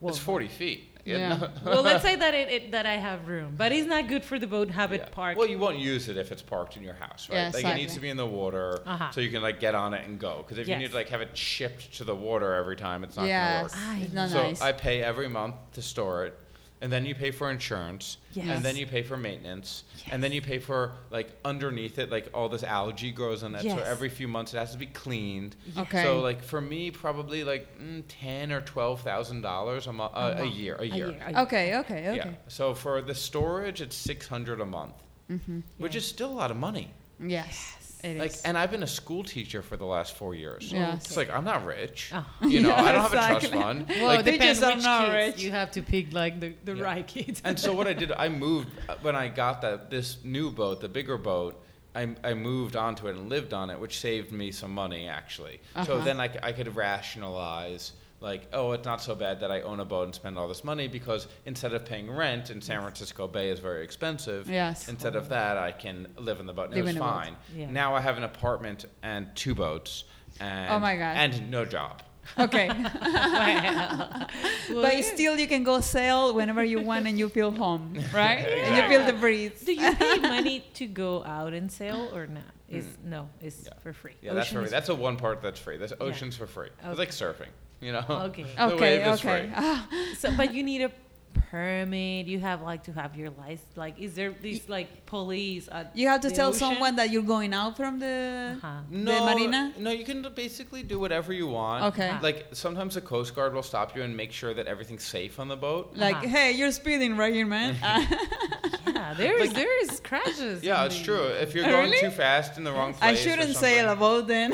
Speaker 1: Well,
Speaker 2: it's 40 feet.
Speaker 3: Yeah.
Speaker 1: well, let's [laughs] say that it, it that I have room, but it's not good for the boat. Have
Speaker 2: Yeah.
Speaker 1: it parked.
Speaker 2: Well, you won't use it if it's parked in your house, right?
Speaker 3: Yeah,
Speaker 2: like it needs to be in the water
Speaker 1: Uh-huh.
Speaker 2: so you can like get on it and go. Because if you need to like have it shipped to the water every time, it's not
Speaker 3: yes.
Speaker 2: gonna work.
Speaker 1: Ah,
Speaker 3: It's not
Speaker 2: so
Speaker 3: nice.
Speaker 2: I pay every month to store it, and then you pay for insurance,
Speaker 1: Yes.
Speaker 2: and then you pay for maintenance, yes. and then you pay for like underneath it, like all this algae grows on it. So every few months it has to be cleaned.
Speaker 3: Okay.
Speaker 2: So like for me, probably like mm, ten or twelve thousand dollars a month, uh, a
Speaker 1: month.
Speaker 2: year, a
Speaker 1: A
Speaker 2: year.
Speaker 1: year, a year.
Speaker 3: okay. Okay. Okay.
Speaker 2: Yeah. So for the storage, it's six hundred a month,
Speaker 3: Mm-hmm.
Speaker 2: which
Speaker 1: Yeah.
Speaker 2: is still a lot of money.
Speaker 3: Yes. It
Speaker 2: Like,
Speaker 3: is.
Speaker 2: and I've been a school teacher for the last four years.
Speaker 3: Yes.
Speaker 2: It's like I'm not rich.
Speaker 1: Oh.
Speaker 2: You know,
Speaker 3: Yeah,
Speaker 2: I don't have a trust fund. [laughs]
Speaker 1: Well,
Speaker 2: like,
Speaker 1: it depends
Speaker 3: Teachers are
Speaker 1: which
Speaker 3: not
Speaker 1: kids.
Speaker 3: rich.
Speaker 1: You have to pick like the, the
Speaker 2: Yeah.
Speaker 1: right kids.
Speaker 2: and so what I did, I [laughs] moved when I got that this new boat, the bigger boat. I, I moved onto it and lived on it, which saved me some money actually. So
Speaker 3: Uh-huh.
Speaker 2: then I could rationalize like, oh, it's not so bad that I own a boat and spend all this money because instead of paying rent in San Francisco Bay is very expensive.
Speaker 3: Yes.
Speaker 2: Instead of that, I can live in the boat. And
Speaker 3: Live
Speaker 2: it was
Speaker 3: in a boat.
Speaker 2: fine.
Speaker 1: Yeah.
Speaker 2: Now I have an apartment and two boats. And,
Speaker 3: Oh my God.
Speaker 2: And no job.
Speaker 3: Okay. [laughs]
Speaker 1: Well,
Speaker 3: but
Speaker 1: yeah.
Speaker 3: still, you can go sail whenever you want, and you feel home, [laughs] right? And you feel the breeze.
Speaker 1: do you pay [laughs] money to go out and sail or not? Is no, it's
Speaker 2: Mm. Yeah.
Speaker 1: for free.
Speaker 2: Yeah, that's for
Speaker 1: free.
Speaker 2: That's a one part that's free. This ocean's for free. It's like surfing, you know.
Speaker 1: Okay.
Speaker 3: Okay. Okay.
Speaker 2: free. [laughs]
Speaker 1: So, but you need a permit. You have like to have your license. Like, is there these like police? At
Speaker 3: you have to
Speaker 1: the
Speaker 3: tell
Speaker 1: ocean?
Speaker 3: someone that you're going out from the.
Speaker 1: Uh-huh.
Speaker 2: No,
Speaker 3: marina?
Speaker 2: no, you can basically do whatever you want.
Speaker 3: Okay.
Speaker 1: Ah.
Speaker 2: Like sometimes the Coast Guard will stop you and make sure that everything's safe on the boat.
Speaker 3: Like,
Speaker 1: Uh-huh.
Speaker 3: hey, you're speeding right here, man. Ah, [laughs] [laughs]
Speaker 1: Yeah, there is there is crashes.
Speaker 2: Yeah,
Speaker 1: in
Speaker 2: it's true. If you're going
Speaker 3: really?
Speaker 2: too fast in the wrong place,
Speaker 3: I shouldn't
Speaker 2: something-
Speaker 3: sail a boat then.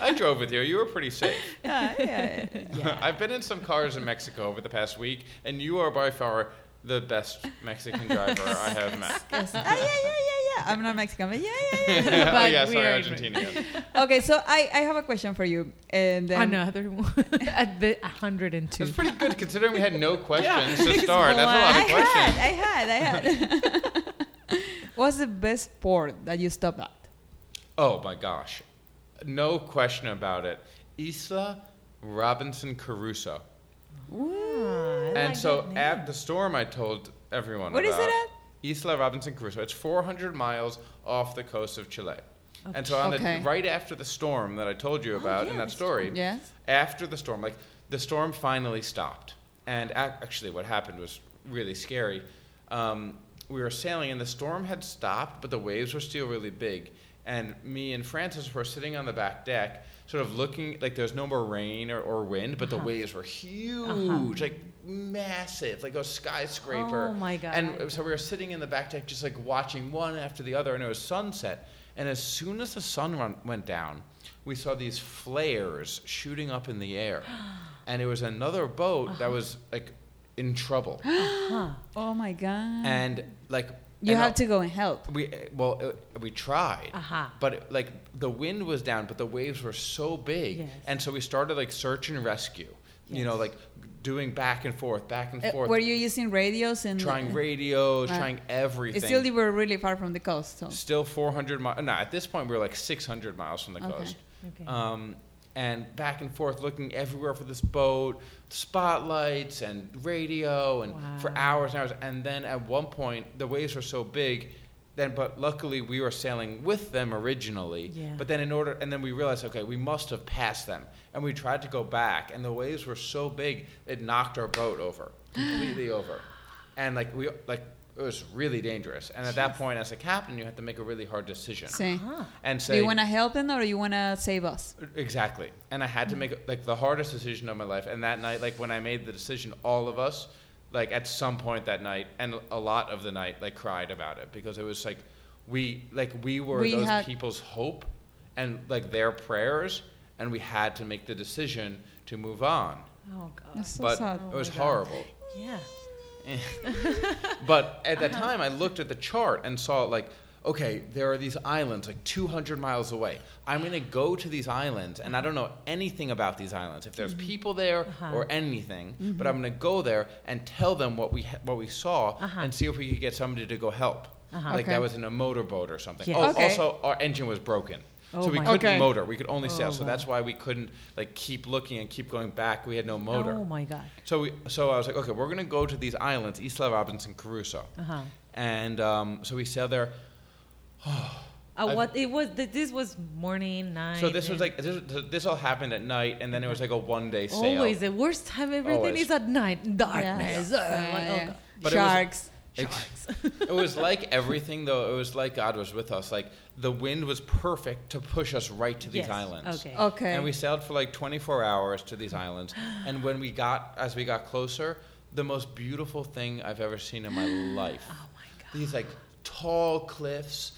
Speaker 2: I drove with you. You were pretty safe.
Speaker 3: yeah, yeah.
Speaker 1: Yeah. [laughs]
Speaker 2: I've been in some cars in Mexico over the past week, and you are by far the best Mexican driver I have [laughs] met.
Speaker 3: ah, yeah, yeah, yeah, yeah. I'm not Mexican, but yeah, yeah, [laughs]
Speaker 2: oh
Speaker 1: But
Speaker 2: yeah,
Speaker 1: we
Speaker 2: sorry,
Speaker 1: are-
Speaker 2: Argentinian.
Speaker 3: yeah. okay, so I, I have a question for you, and then
Speaker 1: Another one [laughs] at the 102.
Speaker 2: That's pretty good considering we had no questions
Speaker 1: Yeah.
Speaker 2: to start. That's a lot
Speaker 3: I
Speaker 2: of questions.
Speaker 3: had, I had, I had. What's the best sport that you stopped at?
Speaker 2: Oh my gosh, no question about it. Isla Robinson Crusoe. And
Speaker 1: like
Speaker 2: so at the storm, I told everyone
Speaker 3: What is
Speaker 2: about.
Speaker 3: it at?
Speaker 2: Isla Robinson Crusoe. It's 400 miles off the coast of Chile. Okay. And so on
Speaker 3: Okay.
Speaker 2: the right after the storm that I told you about
Speaker 1: yeah,
Speaker 2: in that story,
Speaker 3: Yes.
Speaker 2: after the storm, like the storm finally stopped. And ac- actually, what happened was really scary. Um, we were sailing, and the storm had stopped, but the waves were still really big. And me and Francis were sitting on the back deck, sort of looking like there's no more rain or, or wind, but the
Speaker 1: Uh-huh.
Speaker 2: waves were uh-huh. huge, like massive, like a skyscraper.
Speaker 1: Oh my God.
Speaker 2: And uh, so we were sitting in the back deck, just like watching one after the other, and it was sunset. And as soon as the sun run, went down, we saw these flares shooting up in the air, [gasps] and it was another boat that uh-huh. was like in trouble, [gasps]
Speaker 1: Huh. [gasps]
Speaker 3: Oh my god.
Speaker 2: and like
Speaker 3: you
Speaker 2: and,
Speaker 3: have
Speaker 2: uh,
Speaker 3: to go and help.
Speaker 2: We well, uh, we tried,
Speaker 1: Uh-huh.
Speaker 2: but it, like the wind was down, but the waves were so big,
Speaker 1: Yes.
Speaker 2: and so we started like search and rescue. You know, like doing back and forth, back and
Speaker 3: Uh,
Speaker 2: forth.
Speaker 3: were you using radios and
Speaker 2: trying radios,
Speaker 3: Uh,
Speaker 2: trying everything.
Speaker 3: Still you were really far from the coast. So.
Speaker 2: Still 400 miles. No, at this point we were like 600 miles from the
Speaker 3: Okay.
Speaker 2: coast.
Speaker 1: Okay.
Speaker 2: Um, and back and forth, looking everywhere for this boat, spotlights and radio, and for hours and hours. And then at one point, the waves were so big. Then, but luckily, we were sailing with them originally.
Speaker 1: Yeah.
Speaker 2: But then, in order, and then we realized, okay, we must have passed them, and we tried to go back, and the waves were so big, it knocked our boat over, completely over, and like we, like it was really dangerous. And at that point, as a captain, you have to make a really hard decision,
Speaker 3: Say,
Speaker 1: Huh.
Speaker 2: and
Speaker 3: do you want to help them or do you want to save us?
Speaker 2: Exactly. And I had to make like the hardest decision of my life. And that night, like when I made the decision, all of us, like at some point that night, and a lot of the night, like cried about it because it was like we, like we were
Speaker 3: We
Speaker 2: those
Speaker 3: had-
Speaker 2: people's hope and like their prayers, and we had to make the decision to move on.
Speaker 1: Oh God.
Speaker 3: That's so
Speaker 2: but
Speaker 3: sad.
Speaker 2: it was
Speaker 1: Oh my God.
Speaker 2: horrible.
Speaker 1: Yeah. [laughs]
Speaker 2: But at that time, I looked at the chart and saw like, okay, there are these islands like 200 miles away. I'm going to go to these islands, and I don't know anything about these islands. If there's people there
Speaker 1: Uh-huh.
Speaker 2: or anything, but I'm going to go there and tell them what we ha- what we saw
Speaker 1: Uh-huh.
Speaker 2: and see if we could get somebody to go help.
Speaker 1: Uh-huh.
Speaker 2: Like
Speaker 3: Okay.
Speaker 2: that was in a motorboat or something.
Speaker 1: Yes.
Speaker 2: Oh,
Speaker 3: Okay.
Speaker 2: Also, our engine was broken.
Speaker 1: Oh
Speaker 2: so we
Speaker 1: my
Speaker 2: couldn't
Speaker 3: Okay.
Speaker 2: motor. We could only sail.
Speaker 1: Oh,
Speaker 2: so
Speaker 1: wow.
Speaker 2: that's why we couldn't like keep looking and keep going back. We had no motor.
Speaker 1: Oh my God.
Speaker 2: So we, so I was like, okay, we're gonna go to these islands, Isla Robinson Crusoe,
Speaker 1: Uh huh.
Speaker 2: and um, so we sailed there. [sighs]
Speaker 1: Uh,
Speaker 2: I-
Speaker 1: what it was? th- This was morning, night.
Speaker 2: So this was
Speaker 1: and-
Speaker 2: like this, this all happened at night, and then it was like a one day sail.
Speaker 1: always the worst time. Everything
Speaker 2: Always.
Speaker 1: is at night,
Speaker 3: Yes.
Speaker 1: darkness. uh,
Speaker 3: Yeah,
Speaker 1: like, oh,
Speaker 3: yeah.
Speaker 1: God.
Speaker 2: But it was-
Speaker 3: Sharks.
Speaker 2: Ex- [laughs] it was [laughs] like everything, though. It was like God was with us. Like the wind was perfect to push us right to these
Speaker 1: Yes.
Speaker 2: islands.
Speaker 1: Okay.
Speaker 3: Okay.
Speaker 2: And we sailed for like 24 hours to these islands. [gasps] And when we got, as we got closer, the most beautiful thing I've ever seen in my life. [gasps]
Speaker 1: Oh my God.
Speaker 2: these like tall cliffs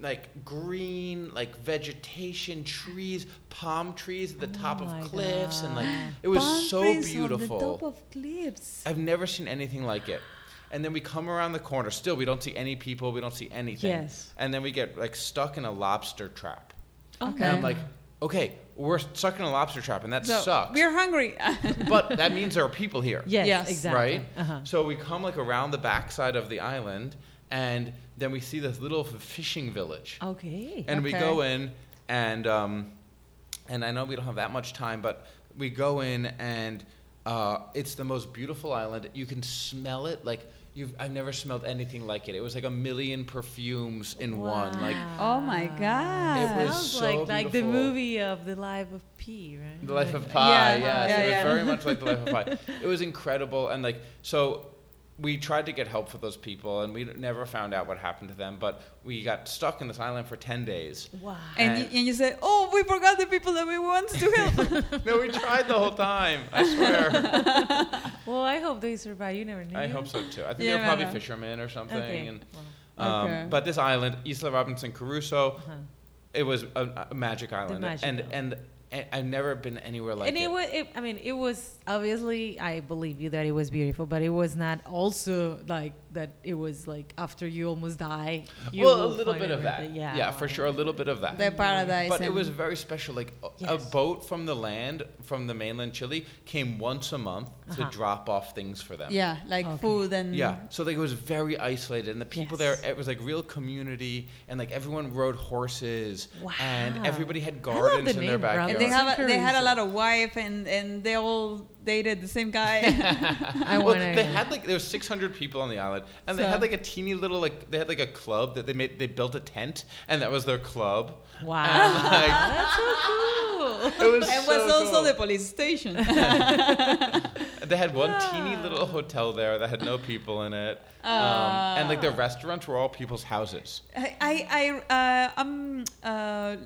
Speaker 2: like green like vegetation trees palm trees at the oh top
Speaker 1: Oh
Speaker 2: of
Speaker 1: my
Speaker 2: cliffs and like it was
Speaker 3: Palm
Speaker 2: so
Speaker 3: trees
Speaker 2: beautiful
Speaker 3: On the top of cliffs.
Speaker 2: i've never seen anything like it and then we come around the corner still we don't see any people we don't see anything
Speaker 1: Yes.
Speaker 2: and then we get like stuck in a lobster trap
Speaker 3: Okay.
Speaker 2: and i'm like okay we're stuck in a lobster trap and that
Speaker 3: So,
Speaker 2: sucks
Speaker 3: We're hungry. [laughs]
Speaker 2: but that means there are people here
Speaker 1: Yes,
Speaker 3: Yes.
Speaker 1: exactly.
Speaker 2: right?
Speaker 1: Uh-huh.
Speaker 2: So we come like around the backside of the island, and then we see this little fishing village,
Speaker 1: Okay.
Speaker 2: and we go in, and um, and I know we don't have that much time, but we go in, and uh, it's the most beautiful island. You can smell it like. You've, I've never smelled anything like it. It was like a million perfumes in one. Like
Speaker 3: Oh my God.
Speaker 2: It was
Speaker 1: Sounds
Speaker 2: so
Speaker 1: like like the movie of the life of P, right?
Speaker 2: The Life of
Speaker 1: Like-
Speaker 2: Pi,
Speaker 3: Yeah,
Speaker 2: yes.
Speaker 3: yeah,
Speaker 2: it was very much like The Life of Pi. [laughs] It was incredible. And like, so we tried to get help for those people and we never found out what happened to them, but we got stuck in this island for 10 days.
Speaker 1: Wow.
Speaker 3: And, you, and you say, oh, we forgot the people that we wanted to help. [laughs]
Speaker 2: no, we tried the whole time. I swear. [laughs]
Speaker 1: well, I hope they survive. You never knew.
Speaker 2: I hope so too. I think
Speaker 3: Yeah,
Speaker 2: they're probably
Speaker 3: no.
Speaker 2: fishermen or something.
Speaker 1: Okay.
Speaker 2: And,
Speaker 1: Well,
Speaker 2: um,
Speaker 3: Okay.
Speaker 2: But this island, Isla Robinson Crusoe,
Speaker 1: uh-huh.
Speaker 2: it was a, a magic island.
Speaker 1: magic
Speaker 2: and,
Speaker 1: island.
Speaker 2: and a- I've never been anywhere like
Speaker 1: and
Speaker 2: it.
Speaker 1: it was, it, I mean, it was obviously, I believe you that it was beautiful, but it was not also like that it was like after you almost die. You
Speaker 2: well, a little
Speaker 1: find
Speaker 2: bit of that.
Speaker 1: Yeah.
Speaker 2: yeah, for sure, a little bit of that.
Speaker 3: The paradise.
Speaker 2: But it was very special. Like a- a boat from the land, from the mainland Chile, came once a month to
Speaker 1: Uh-huh.
Speaker 2: drop off things for them.
Speaker 3: yeah, like
Speaker 1: Okay.
Speaker 3: food and
Speaker 2: Yeah, so like it was very isolated, and the people there, it was like real community, and like everyone rode horses,
Speaker 1: Wow.
Speaker 2: and everybody had gardens
Speaker 1: the
Speaker 2: in their
Speaker 1: name, Brown
Speaker 2: backyard.
Speaker 3: And they have a, they had a lot of wife and and they all dated the same guy. [laughs] [laughs]
Speaker 1: I
Speaker 2: well,
Speaker 1: want to.
Speaker 2: they had like there was 600 people on the island, and they had like a teeny little like they had like a club that they made. They built a tent, and that was their club.
Speaker 1: wow.
Speaker 2: And, [laughs] like,
Speaker 1: That's so cool.
Speaker 2: it was
Speaker 3: and
Speaker 2: so
Speaker 3: was also
Speaker 2: cool.
Speaker 3: the police station.
Speaker 2: They had one teeny little hotel there that had no people in it, um, and like the restaurants were all people's houses.
Speaker 3: I I, I uh, um uh,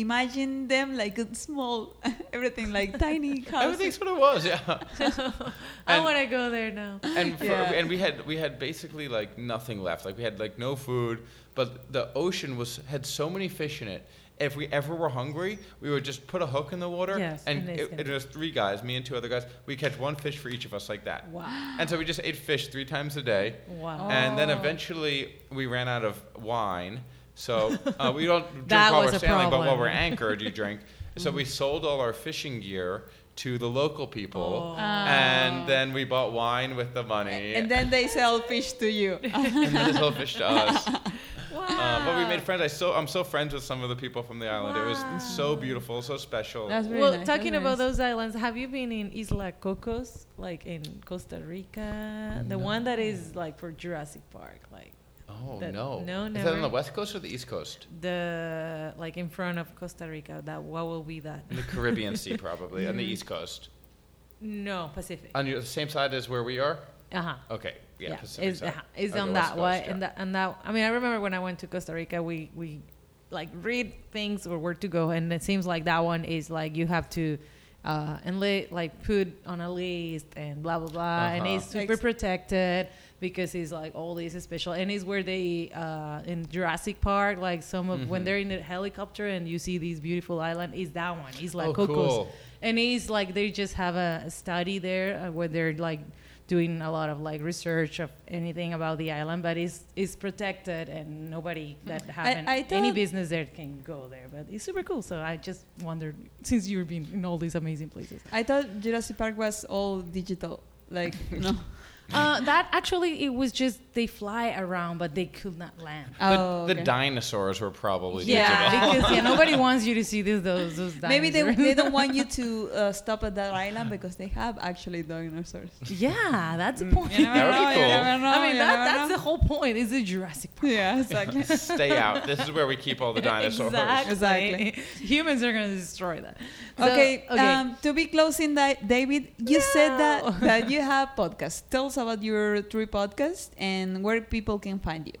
Speaker 3: imagine them like a small [laughs] everything like tiny [laughs] houses.
Speaker 2: Everything's what it was, yeah. [laughs]
Speaker 1: I want to go there now.
Speaker 2: and for,
Speaker 3: Yeah.
Speaker 2: and we had we had basically like nothing left. Like we had like no food, but the ocean was had so many fish in it. If we ever were hungry, we would just put a hook in the water,
Speaker 1: Yes,
Speaker 2: and
Speaker 1: and
Speaker 2: it, it was three guys, me and two other guys. We catch one fish for each of us like that,
Speaker 1: Wow.
Speaker 2: and so we just ate fish three times a day.
Speaker 1: Wow.
Speaker 2: And then eventually we ran out of wine. So uh, we don't [laughs] drink
Speaker 1: That
Speaker 2: while
Speaker 1: was
Speaker 2: we're
Speaker 1: a
Speaker 2: sailing, but while
Speaker 1: problem.
Speaker 2: we're anchored, you drink. [laughs] So we sold all our fishing gear to the local people,
Speaker 1: Oh.
Speaker 2: and then we bought wine with the money,
Speaker 3: and then they sell fish to you. [laughs]
Speaker 2: and then they sold fish to us.
Speaker 1: Wow.
Speaker 2: Uh, but we made friends. I so I'm so friends with some of the people from the island. It was so beautiful, so special.
Speaker 3: That's very
Speaker 1: well,
Speaker 3: nice,
Speaker 1: talking
Speaker 3: that's
Speaker 1: about
Speaker 3: nice.
Speaker 1: those islands, have you been in Isla Cocos, like in Costa Rica? The one that is like for Jurassic Park, like
Speaker 2: oh
Speaker 1: that-
Speaker 2: no!
Speaker 1: no,
Speaker 2: Is that on the west coast or the east coast?
Speaker 1: the like in front of Costa Rica. That what will be that?
Speaker 2: In the Caribbean Sea, [laughs] probably on the east coast.
Speaker 1: No, Pacific.
Speaker 2: On your, the same side as where we are.
Speaker 1: Uh huh.
Speaker 2: Okay, yeah, Pacific
Speaker 1: it's,
Speaker 2: side.
Speaker 1: uh-huh, it's on that
Speaker 2: Coast,
Speaker 1: way,
Speaker 2: yeah.
Speaker 1: and that and that. I mean, I remember when I went to Costa Rica, we we like read things or where to go, and it seems like that one is like you have to. Uh, and li- like put on a list and blah blah blah, and
Speaker 2: Uh-huh.
Speaker 1: it's super protected because it's like all these is special, and it's where they uh, in Jurassic Park, like some of when
Speaker 2: Mhm.
Speaker 1: they're in the helicopter and you see these beautiful island, is that one? It's like
Speaker 2: Oh,
Speaker 1: Cocos,
Speaker 2: cool.
Speaker 1: and it's like they just have a, a study there uh, where they're like doing a lot of like research of anything about the island but it's it's protected and nobody that haven't
Speaker 3: I
Speaker 1: any business there can go there but it's super cool so i just wondered since you've been in all these amazing places
Speaker 3: I thought Jurassic Park was all digital. Like [laughs] no.
Speaker 1: Uh, that actually it was just they fly around but they could not land
Speaker 2: The,
Speaker 3: Oh,
Speaker 2: the
Speaker 3: okay.
Speaker 2: dinosaurs were probably
Speaker 1: yeah
Speaker 2: digital. [laughs]
Speaker 1: because yeah nobody [laughs] wants you to see this, those those dinosaurs.
Speaker 3: Maybe they, they don't want you to uh, stop at that island because they have actually dinosaurs.
Speaker 1: yeah that's the
Speaker 3: Mm,
Speaker 1: point
Speaker 3: you never
Speaker 2: That would be
Speaker 3: know, you
Speaker 2: cool. [laughs]
Speaker 3: never know,
Speaker 1: i mean
Speaker 3: you
Speaker 1: that,
Speaker 3: never
Speaker 1: that's
Speaker 3: know.
Speaker 1: the whole point is a jurassic park
Speaker 3: Yeah, exactly.
Speaker 2: Stay out. This is where we keep all the dinosaurs.
Speaker 1: Exactly.
Speaker 3: Exactly.
Speaker 1: Humans are going to destroy that. So,
Speaker 3: okay,
Speaker 1: okay.
Speaker 3: Um, to be closing that, David, you said that that you have podcasts. Tell us about your three podcasts and where people can find you.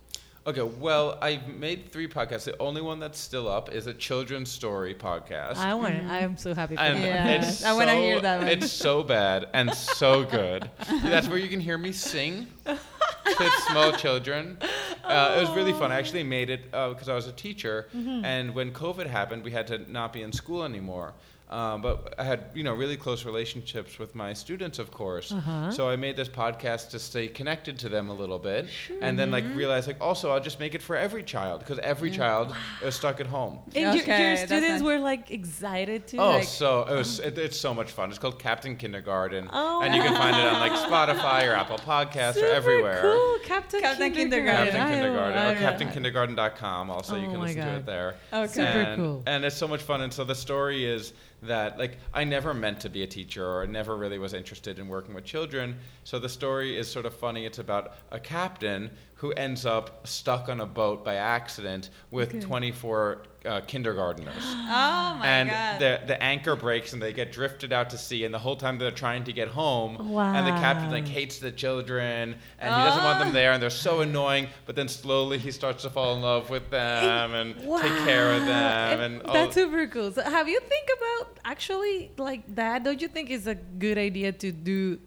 Speaker 2: Okay, well, I've made three podcasts. The only one that's still up is a children's story podcast.
Speaker 1: I want. I am so happy for
Speaker 2: And.
Speaker 3: Yeah.
Speaker 2: it's
Speaker 3: I wanna hear that one.
Speaker 2: It's so bad and so [laughs] good. That's where you can hear me sing to small children. Uh, it was really fun. I actually made it because I was a teacher,
Speaker 1: Mm-hmm.
Speaker 2: and when COVID happened, we had to not be in school anymore. Um, but I had, you know, really close relationships with my students, of course.
Speaker 1: Uh-huh.
Speaker 2: So I made this podcast to stay connected to them a little bit, and then like realize like also I'll just make it for every child because every child is stuck at home.
Speaker 1: And your,
Speaker 3: Okay,
Speaker 1: your
Speaker 3: that's
Speaker 1: students were like excited to
Speaker 2: Oh,
Speaker 1: like.
Speaker 2: so it was. It, it's so much fun. It's called Captain Kindergarten,
Speaker 1: Oh.
Speaker 2: and you can find it on like Spotify or Apple Podcasts
Speaker 1: super
Speaker 2: or everywhere.
Speaker 1: Cool, Captain,
Speaker 3: Captain
Speaker 1: Kindergarten.
Speaker 2: Captain
Speaker 1: I-
Speaker 2: Kindergarten
Speaker 1: I-
Speaker 2: or CaptainKindergarten.com. Also, you
Speaker 1: Oh
Speaker 2: can
Speaker 1: my
Speaker 2: listen to
Speaker 1: God.
Speaker 2: it there.
Speaker 1: Okay. Super
Speaker 2: and,
Speaker 1: cool.
Speaker 2: And it's so much fun. And so the story is that like I never meant to be a teacher or never really was interested in working with children. So the story is sort of funny. It's about a captain who ends up stuck on a boat by accident with
Speaker 1: Okay.
Speaker 2: 24 uh, kindergarteners. [gasps]
Speaker 3: Oh my
Speaker 2: and
Speaker 3: god.
Speaker 2: the the anchor breaks and they get drifted out to sea and the whole time they're trying to get home Wow. and the captain like hates the children and he doesn't want them there and they're so annoying but then slowly he starts to fall in love with them and take care of them and, all-
Speaker 1: that's super cool. So have you think about actually like that? Don't you think it's a good idea to do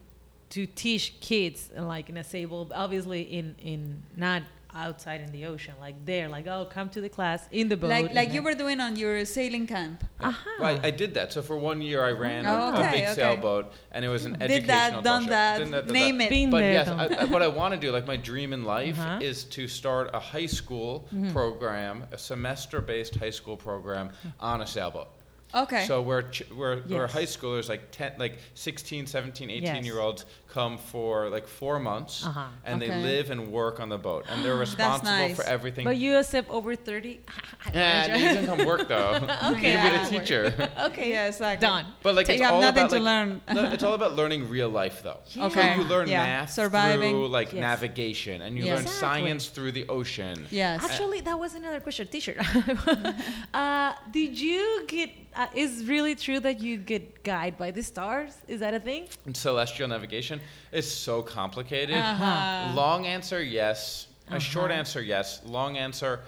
Speaker 1: to teach kids like in a stable, obviously in in not outside in the ocean, like there, like oh, come to the class in the boat.
Speaker 3: Like like you were doing on your sailing camp.
Speaker 1: Aha.
Speaker 2: Well, I, I did that. So for one year, I ran a-
Speaker 3: Oh,
Speaker 2: a, big
Speaker 3: okay.
Speaker 2: sailboat, and it was an
Speaker 3: Did
Speaker 2: educational
Speaker 3: that, done
Speaker 2: show.
Speaker 3: that,
Speaker 2: Did did
Speaker 3: name
Speaker 2: that.
Speaker 3: it.
Speaker 1: Been
Speaker 2: But
Speaker 1: there,
Speaker 2: yes, I. I, what I want to do, like my dream in life,
Speaker 1: Uh-huh.
Speaker 2: is to start a high school
Speaker 3: Mm-hmm.
Speaker 2: program, a semester-based high school program on a sailboat.
Speaker 3: Okay.
Speaker 2: So where ch- where, where
Speaker 1: Yes.
Speaker 2: high schoolers like 10 like 16, 17, 18
Speaker 1: Yes.
Speaker 2: year olds come for like 4 months
Speaker 1: Uh-huh.
Speaker 2: and they live and work on the boat and they're [gasps] responsible
Speaker 3: nice.
Speaker 2: for everything.
Speaker 1: But you accept over thirty. [laughs]
Speaker 2: yeah, you can come work though. [laughs]
Speaker 1: Okay.
Speaker 2: You can be
Speaker 3: Yeah.
Speaker 2: the teacher. [laughs]
Speaker 1: okay.
Speaker 3: yeah, exactly.
Speaker 1: Done.
Speaker 2: But like
Speaker 3: You
Speaker 2: it's
Speaker 3: have
Speaker 2: all
Speaker 3: nothing
Speaker 2: about
Speaker 3: to
Speaker 2: like,
Speaker 3: learn.
Speaker 2: le- it's all about learning real life though.
Speaker 1: Yeah.
Speaker 3: Okay.
Speaker 2: So you learn
Speaker 3: Yeah.
Speaker 2: math
Speaker 3: Surviving.
Speaker 2: through like
Speaker 1: Yes.
Speaker 2: navigation and you
Speaker 3: Yes.
Speaker 2: learn
Speaker 1: Exactly.
Speaker 2: science through the ocean.
Speaker 3: Yes.
Speaker 1: Actually, that was another question. Teacher, uh, did you get? Uh, is really true that you get guided by the stars? Is that a thing?
Speaker 2: And celestial navigation is so complicated.
Speaker 3: Uh-huh.
Speaker 2: Long answer, yes. A short
Speaker 1: Uh-huh.
Speaker 2: answer, yes. Long answer,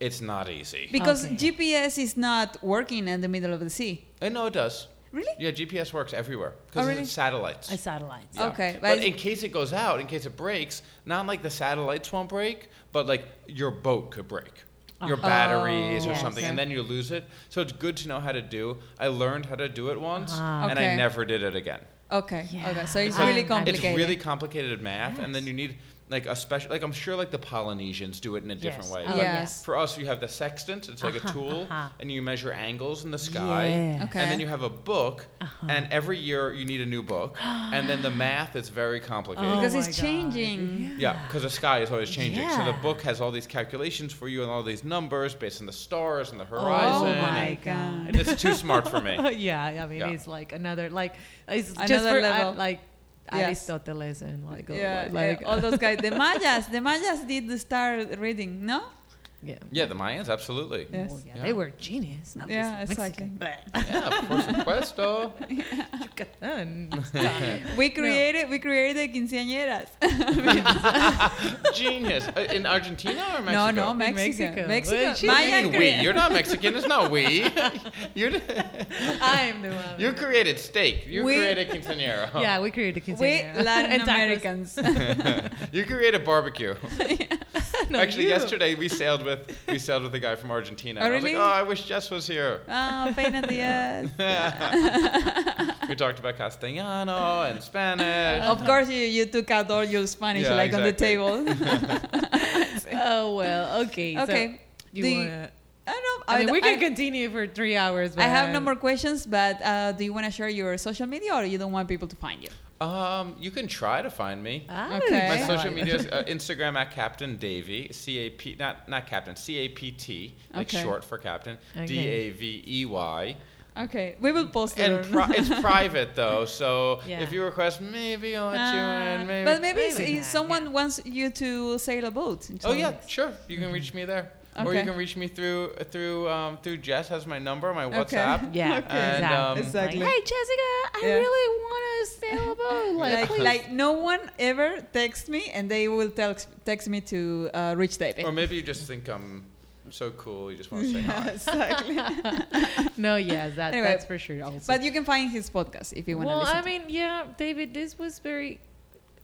Speaker 2: it's not easy.
Speaker 3: Because
Speaker 1: Okay.
Speaker 3: GPS is not working in the middle of the sea.
Speaker 2: I know it does.
Speaker 3: Really?
Speaker 2: Yeah, GPS works everywhere because
Speaker 3: Oh, really?
Speaker 2: it's satellites.
Speaker 1: A satellites.
Speaker 2: Yeah.
Speaker 3: Okay,
Speaker 2: But,
Speaker 3: but
Speaker 2: in case it goes out, in case it breaks, not like the satellites won't break, but like your boat could break. Your
Speaker 1: Uh-huh.
Speaker 2: batteries or
Speaker 1: Yes.
Speaker 2: something, and then you lose it. So it's good to know how to do. I learned how to do it once,
Speaker 1: Uh-huh.
Speaker 2: and I never did it again.
Speaker 3: Okay,
Speaker 1: Yeah.
Speaker 3: okay. So it's
Speaker 1: Um,
Speaker 3: really complicated.
Speaker 2: It's really complicated math, and then you need like a special. Like I'm sure like the Polynesians do it in a different
Speaker 1: Yes.
Speaker 2: way.
Speaker 1: Oh,
Speaker 2: But
Speaker 3: Yes.
Speaker 2: For us, you have the sextant. It's like a
Speaker 1: Uh-huh,
Speaker 2: tool,
Speaker 1: uh-huh.
Speaker 2: and you measure angles in the sky.
Speaker 1: Yeah.
Speaker 3: Okay.
Speaker 2: And then you have a book,
Speaker 1: Uh-huh.
Speaker 2: and every year you need a new book, and then the math is very complicated.
Speaker 3: because
Speaker 1: Oh
Speaker 3: it's changing.
Speaker 2: Yeah, because the sky is always changing. So the book has all these calculations for you and all these numbers based on the stars and the horizon Oh
Speaker 1: my
Speaker 2: and
Speaker 1: God.
Speaker 2: It's too smart for me. [laughs]
Speaker 1: yeah, I mean,
Speaker 2: Yeah.
Speaker 1: it's like another like it's just
Speaker 3: Another
Speaker 1: for
Speaker 3: level.
Speaker 1: uh, like
Speaker 3: Yes.
Speaker 1: Aristoteles and like all-
Speaker 3: Yeah,
Speaker 1: like
Speaker 3: yeah, all those guys. The [laughs] Mayas, the Mayas did the star reading, no?
Speaker 1: Yeah.
Speaker 2: Yeah, the Mayans, absolutely.
Speaker 3: Yes.
Speaker 1: Oh, yeah,
Speaker 2: Yeah.
Speaker 1: They were genius. not
Speaker 3: Yeah,
Speaker 1: just
Speaker 3: exactly.
Speaker 1: Mexican.
Speaker 2: Yeah, por supuesto.
Speaker 1: Yucatán.
Speaker 3: We created we created the quinceañeras. [laughs]
Speaker 2: Genius. [laughs] Uh, In Argentina or Mexico?
Speaker 3: No, no, Mexico.
Speaker 1: Mexico.
Speaker 3: Mexico.
Speaker 1: Well, she-
Speaker 2: You mean we. You're not Mexican. It's not we. [laughs] You're,
Speaker 1: I'm the one.
Speaker 2: you created steak. You
Speaker 3: We-
Speaker 2: created quinceañera.
Speaker 1: yeah, we created quinceañera.
Speaker 3: We
Speaker 1: quinceañera.
Speaker 3: Latin
Speaker 1: And tacos.
Speaker 3: Americans.
Speaker 2: You created barbecue. [laughs]
Speaker 1: No,
Speaker 2: Actually,
Speaker 1: you.
Speaker 2: yesterday we sailed with we [laughs] sailed with a guy from Argentina.
Speaker 3: Oh,
Speaker 2: and I was
Speaker 3: really?
Speaker 2: like, oh, I wish Jess was here.
Speaker 3: oh, pain in the [laughs] ass.
Speaker 2: We talked about Castellano and Spanish.
Speaker 3: Of course, you, you took out all your Spanish
Speaker 2: Yeah,
Speaker 3: like on the table.
Speaker 1: Oh well, okay. so
Speaker 3: okay.
Speaker 1: you
Speaker 3: The-
Speaker 1: wanna,
Speaker 3: I don't know.
Speaker 1: I mean, we
Speaker 3: I,
Speaker 1: can continue for three hours. But
Speaker 3: I have no more questions, but uh, do you want to share your social media or you don't want people to find you?
Speaker 2: Um, you can try to find me.
Speaker 1: Ah,
Speaker 3: Okay.
Speaker 2: My social media is [laughs] uh, Instagram at Captain Davey, C A P not not Captain, C A P T, like
Speaker 3: Okay.
Speaker 2: short for Captain,
Speaker 1: Okay.
Speaker 2: D A V E Y.
Speaker 3: Okay, we will post it.
Speaker 2: And pri- it's [laughs] private though, so
Speaker 1: Yeah.
Speaker 2: if you request, maybe I'll let you
Speaker 3: Ah,
Speaker 2: in. Maybe.
Speaker 3: But maybe,
Speaker 1: Maybe
Speaker 3: someone
Speaker 1: yeah.
Speaker 3: wants you to sail a boat.
Speaker 2: Oh yeah, sure. You can reach me there, or you can reach me through through um, through Jess has my number, my
Speaker 3: Okay.
Speaker 2: WhatsApp. [laughs]
Speaker 1: Yeah,
Speaker 3: Okay.
Speaker 2: And, um,
Speaker 3: Exactly.
Speaker 1: Hey, Jessica, I
Speaker 3: Yeah.
Speaker 1: really want to sail a boat. Like,
Speaker 3: Like, like no one ever texts me and they will text text me to uh, reach David.
Speaker 2: Or maybe you just think I'm so cool, you just want to say hi. [laughs]
Speaker 3: exactly. [laughs]
Speaker 1: no, yes, that,
Speaker 3: Anyway,
Speaker 1: that's for sure. Also,
Speaker 3: but you can find his podcast if you want to
Speaker 1: well,
Speaker 3: listen.
Speaker 1: I mean, yeah, David, this was very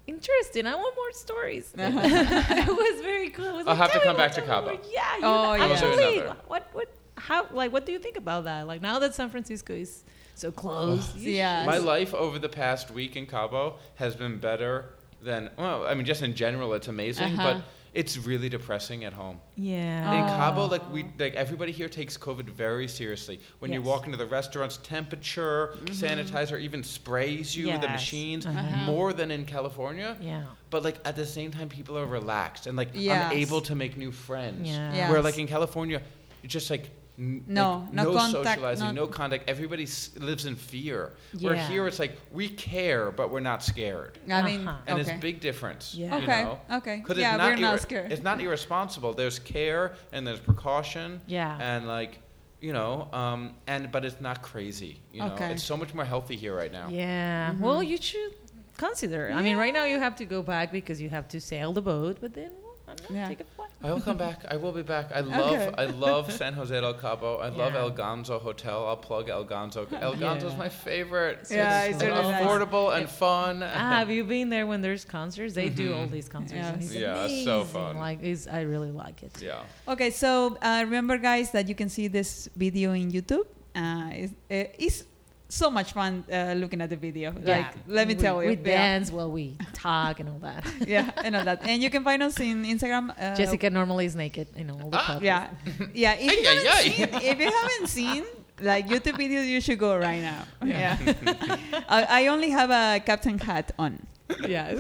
Speaker 1: interesting. I want more stories.
Speaker 3: Uh-huh. [laughs]
Speaker 1: it was very cool. I was
Speaker 2: I'll
Speaker 1: like,
Speaker 2: have to come back to
Speaker 1: more, tell me
Speaker 2: Cabo.
Speaker 1: more." Yeah, you
Speaker 3: Oh,
Speaker 1: know,
Speaker 3: yeah. I'll
Speaker 1: actually, what, what, how, like, what do you think about that? Like, now that San Francisco is so close,
Speaker 3: Yeah.
Speaker 2: My life over the past week in Cabo has been better than well, I mean, just in general, it's amazing,
Speaker 3: Uh-huh.
Speaker 2: but it's really depressing at home.
Speaker 1: yeah.
Speaker 2: In
Speaker 3: Oh.
Speaker 2: Cabo, like we, like everybody here takes COVID very seriously. When you walk into the restaurants, temperature, sanitizer, even sprays you. The machines
Speaker 1: Uh-huh.
Speaker 2: more than in California.
Speaker 1: Yeah.
Speaker 2: But like at the same time, people are relaxed and like
Speaker 3: Yes.
Speaker 2: I'm able to make new friends.
Speaker 1: Yeah.
Speaker 3: Yes.
Speaker 2: Where like in California, it's just like n-
Speaker 3: No,
Speaker 2: like,
Speaker 3: no
Speaker 2: no
Speaker 3: contact,
Speaker 2: socializing,
Speaker 3: no-
Speaker 2: no contact. Everybody s- lives in fear. Where
Speaker 1: Yeah.
Speaker 2: here it's like we care, but we're not scared,
Speaker 3: I mean,
Speaker 1: Uh-huh.
Speaker 2: and
Speaker 3: okay.
Speaker 2: it's a big difference.
Speaker 1: Yeah.
Speaker 2: You
Speaker 3: Okay,
Speaker 2: know?
Speaker 3: okay.
Speaker 2: 'Cause
Speaker 3: Yeah,
Speaker 2: it's not
Speaker 3: we're not
Speaker 2: irre-
Speaker 3: scared.
Speaker 2: It's not irresponsible. There's care and there's precaution.
Speaker 1: Yeah.
Speaker 2: And like, you know, um, and but it's not crazy. You know,
Speaker 3: Okay.
Speaker 2: it's so much more healthy here right now.
Speaker 1: Yeah. Well, you should consider. I mean, right now you have to go back because you have to sail the boat, but then well, I don't know,
Speaker 3: Yeah.
Speaker 1: take a flight.
Speaker 2: I will come back. I will be back. I [laughs] love
Speaker 3: Okay.
Speaker 2: I [laughs] love San Jose del Cabo. I love
Speaker 1: Yeah.
Speaker 2: El Ganzo Hotel. I'll plug El Ganzo. [laughs] El Ganzo's
Speaker 1: Yeah.
Speaker 2: my favorite.
Speaker 3: Yeah, it's
Speaker 2: and
Speaker 3: really nice.
Speaker 2: affordable and fun.
Speaker 1: Ah, have you been there when there's concerts? They do all these concerts. and it's
Speaker 2: Yeah, it's so fun.
Speaker 1: Like, it's, I really like it.
Speaker 2: yeah.
Speaker 3: Okay, so uh, remember, guys, that you can see this video in YouTube. Uh, it's, uh, it's so much fun uh, looking at the video. Like, let me
Speaker 1: we,
Speaker 3: tell you.
Speaker 1: We
Speaker 3: yeah.
Speaker 1: dance while we talk and all that. [laughs]
Speaker 3: yeah, and all that. And you can find us in Instagram. Uh,
Speaker 1: Jessica normally is naked in all the
Speaker 2: Ah,
Speaker 1: pubs.
Speaker 3: Yeah, [laughs] yeah. If you,
Speaker 2: Ay, ay,
Speaker 3: haven't seen, if you haven't seen like YouTube videos, you should go right now. Yeah. [laughs] I, I only have a captain hat on.
Speaker 1: Yeah.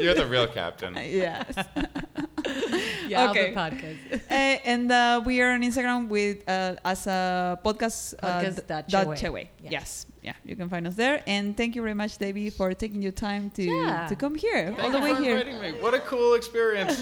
Speaker 2: You're the real captain.
Speaker 3: Yes. [laughs]
Speaker 1: yeah,
Speaker 3: Okay.
Speaker 1: podcast.
Speaker 3: Uh, [laughs] and uh, we are on Instagram with uh, as a podcast. Uh,
Speaker 1: Podcast
Speaker 3: d-
Speaker 1: dot
Speaker 3: dot
Speaker 1: chewe.
Speaker 3: chewe.
Speaker 1: Yeah.
Speaker 3: Yes. Yeah. You can find us there. And thank you very much, Davey, for taking your time to
Speaker 1: Yeah.
Speaker 3: to come here all
Speaker 2: Thank
Speaker 3: the
Speaker 2: you
Speaker 3: way
Speaker 2: for
Speaker 3: here.
Speaker 2: inviting me. What a cool experience.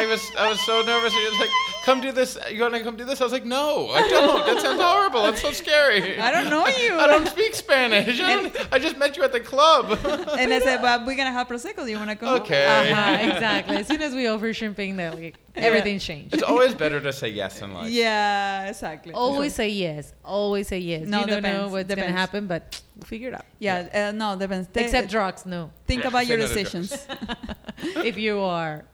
Speaker 2: I was I was so nervous. He was like, "Come do this. You want to come do this?" I was like, "No, I don't. That sounds horrible. That's so scary. [laughs]
Speaker 3: I don't know you.
Speaker 2: I don't speak Spanish. I, don't, I just met you at the club." [laughs]
Speaker 3: and I said, but we're gonna have prosecco. Do you wanna come?
Speaker 2: Okay.
Speaker 1: Uh-huh, exactly. As soon as we offer champagne, then like, everything changed.
Speaker 2: it's always better to say yes in life.
Speaker 3: Yeah, exactly.
Speaker 1: Always say yes. Always say yes.
Speaker 3: No,
Speaker 1: you don't know what's
Speaker 3: depends.
Speaker 1: gonna happen, but we'll figure it out.
Speaker 3: Yeah, uh, no, depends. Th-
Speaker 1: Except drugs, no.
Speaker 3: think
Speaker 2: Yeah,
Speaker 3: about your decisions. [laughs]
Speaker 1: if you are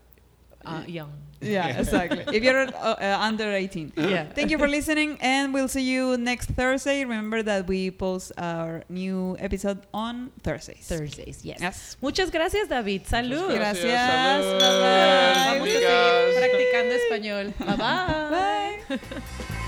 Speaker 1: uh, young.
Speaker 3: yeah, exactly. If you're uh, uh, under 18.
Speaker 1: Yeah.
Speaker 3: Thank you for listening, and we'll see you next Thursday. Remember that we post our new episode on Thursdays.
Speaker 1: Thursdays, yes.
Speaker 3: Yes.
Speaker 1: Muchas gracias, David. Salud.
Speaker 3: Gracias.
Speaker 2: Salud.
Speaker 3: Bye-bye.
Speaker 1: Vamos a seguir practicando español. Bye bye.
Speaker 3: Bye.